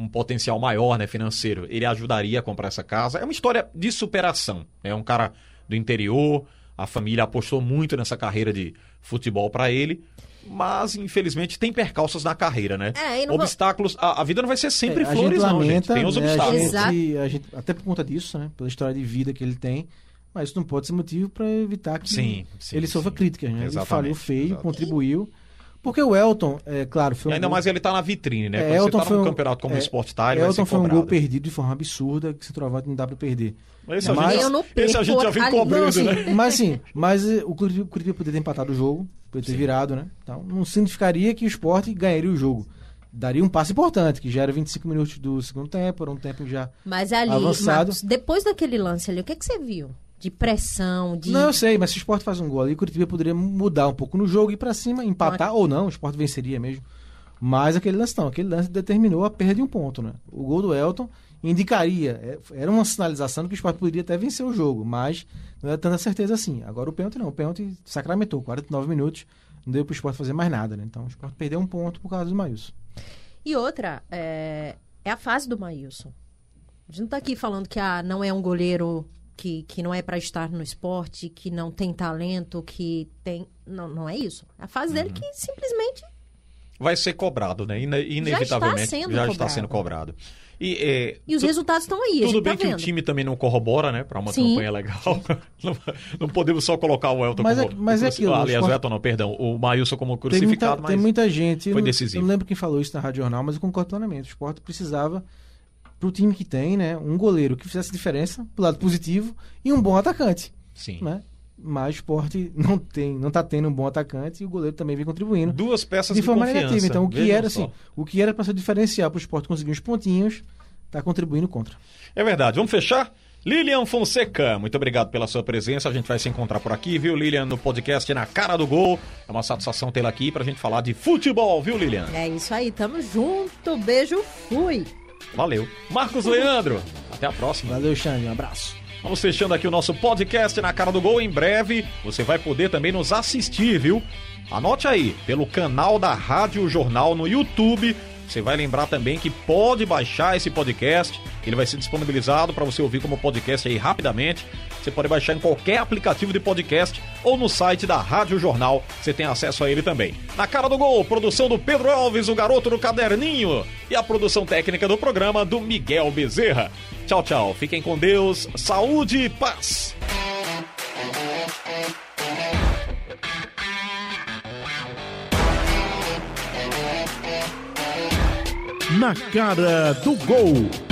um potencial maior, né, financeiro, ele ajudaria a comprar essa casa. É uma história de superação. É um cara do interior, a família apostou muito nessa carreira de futebol pra ele. Mas, infelizmente, tem percalços na carreira, né? É, e não vou- Obstáculos. A, a vida não vai ser sempre É, a flores, gente não, gente. lamenta, Tem os né, obstáculos. A gente, a gente- até por conta disso, né? Pela história de vida que ele tem. Mas isso não pode ser motivo para evitar que Sim, sim, ele sofra sim. críticas, né? Ele Exatamente, falhou feio, exato. contribuiu. Porque o Elton, é claro, foi um ainda gol- mais ele tá na vitrine, né? É, Quando Elton você tá foi num um- campeonato como é, o Sport Time, vai ser Elton foi um gol perdido de forma absurda que se trovante não dá para perder. Esse, a Mas- gente, Eu não esse a gente já vem perco cobrando, não, né? Mas sim, mas eh, o Curitiba, o Curitiba poderia ter empatado o jogo, poderia ter virado, né? Então não significaria que o Sport ganharia o jogo. Daria um passo importante, que já era 25 minutos do segundo tempo, era um tempo já. Mas ali, Avançado. Marcos, depois daquele lance ali, o que, que você viu? De pressão, de. Não, eu sei, mas se o Sport faz um gol ali, o Curitiba poderia mudar um pouco no jogo, ir pra cima, empatar ou não, o Sport venceria mesmo. Mas aquele lance não, aquele lance determinou a perda de um ponto, né? O gol do Elton indicaria, é, era uma sinalização de que o Sport poderia até vencer o jogo, mas não era tanta certeza assim. Agora o pênalti não, o pênalti sacramentou, 49 minutos, não deu pro Sport fazer mais nada, né? Então o Sport perdeu um ponto por causa do Maílson. E outra, é, é a fase do Maílson. A gente não tá aqui falando que ah, não é um goleiro que, que não é para estar no esporte, que não tem talento, que tem. Não, não é isso. É a fase dele que simplesmente. Vai ser cobrado, né? Ine- Inevitavelmente sendo já está cobrado. sendo cobrado. E, é, E os tu- resultados estão aí, Tudo gente bem tá que vendo. o time também não corrobora, né? Pra uma Sim. campanha legal. Não, não podemos só colocar o Elton Mas como... é- mas é aquilo, Aliás, o Elton não, perdão. O Maílson como Tem muita, crucificado, tem mas... muita gente. foi decisivo. Eu não lembro quem falou isso na Rádio Jornal, mas eu concordo plenamente. O Sport precisava, pro time que tem, né, um goleiro que fizesse diferença, pro lado positivo, e um bom atacante. Sim. Né? Mas o Sport não tem, não tá tendo um bom atacante e o goleiro também vem contribuindo Duas peças de de, forma confiança. negativa. Então o que Vejam era só. assim, o que era para ser diferencial para o Sport conseguir uns pontinhos, tá contribuindo contra. É verdade. Vamos fechar? Lilian Fonseca, muito obrigado pela sua presença. A gente vai se encontrar por aqui, viu, Lilian, no podcast Na Cara do Gol. É uma satisfação tê-la aqui pra gente falar de futebol, viu, Lilian? É isso aí, tamo junto. Beijo, fui. Valeu. Marcos Leandro, até a próxima. Valeu, Xande, um abraço. Vamos fechando aqui o nosso podcast na cara do gol. Em breve você vai poder também nos assistir, viu? Anote aí, pelo canal da Rádio Jornal no YouTube. Você vai lembrar também que pode baixar esse podcast. Ele vai ser disponibilizado para você ouvir como podcast aí rapidamente. Você pode baixar em qualquer aplicativo de podcast ou no site da Rádio Jornal. Você tem acesso a ele também. Na cara do gol, produção do Pedro Alves, o garoto do caderninho. E a produção técnica do programa do Miguel Bezerra. Tchau, tchau. Fiquem com Deus. Saúde e paz. na cara do gol.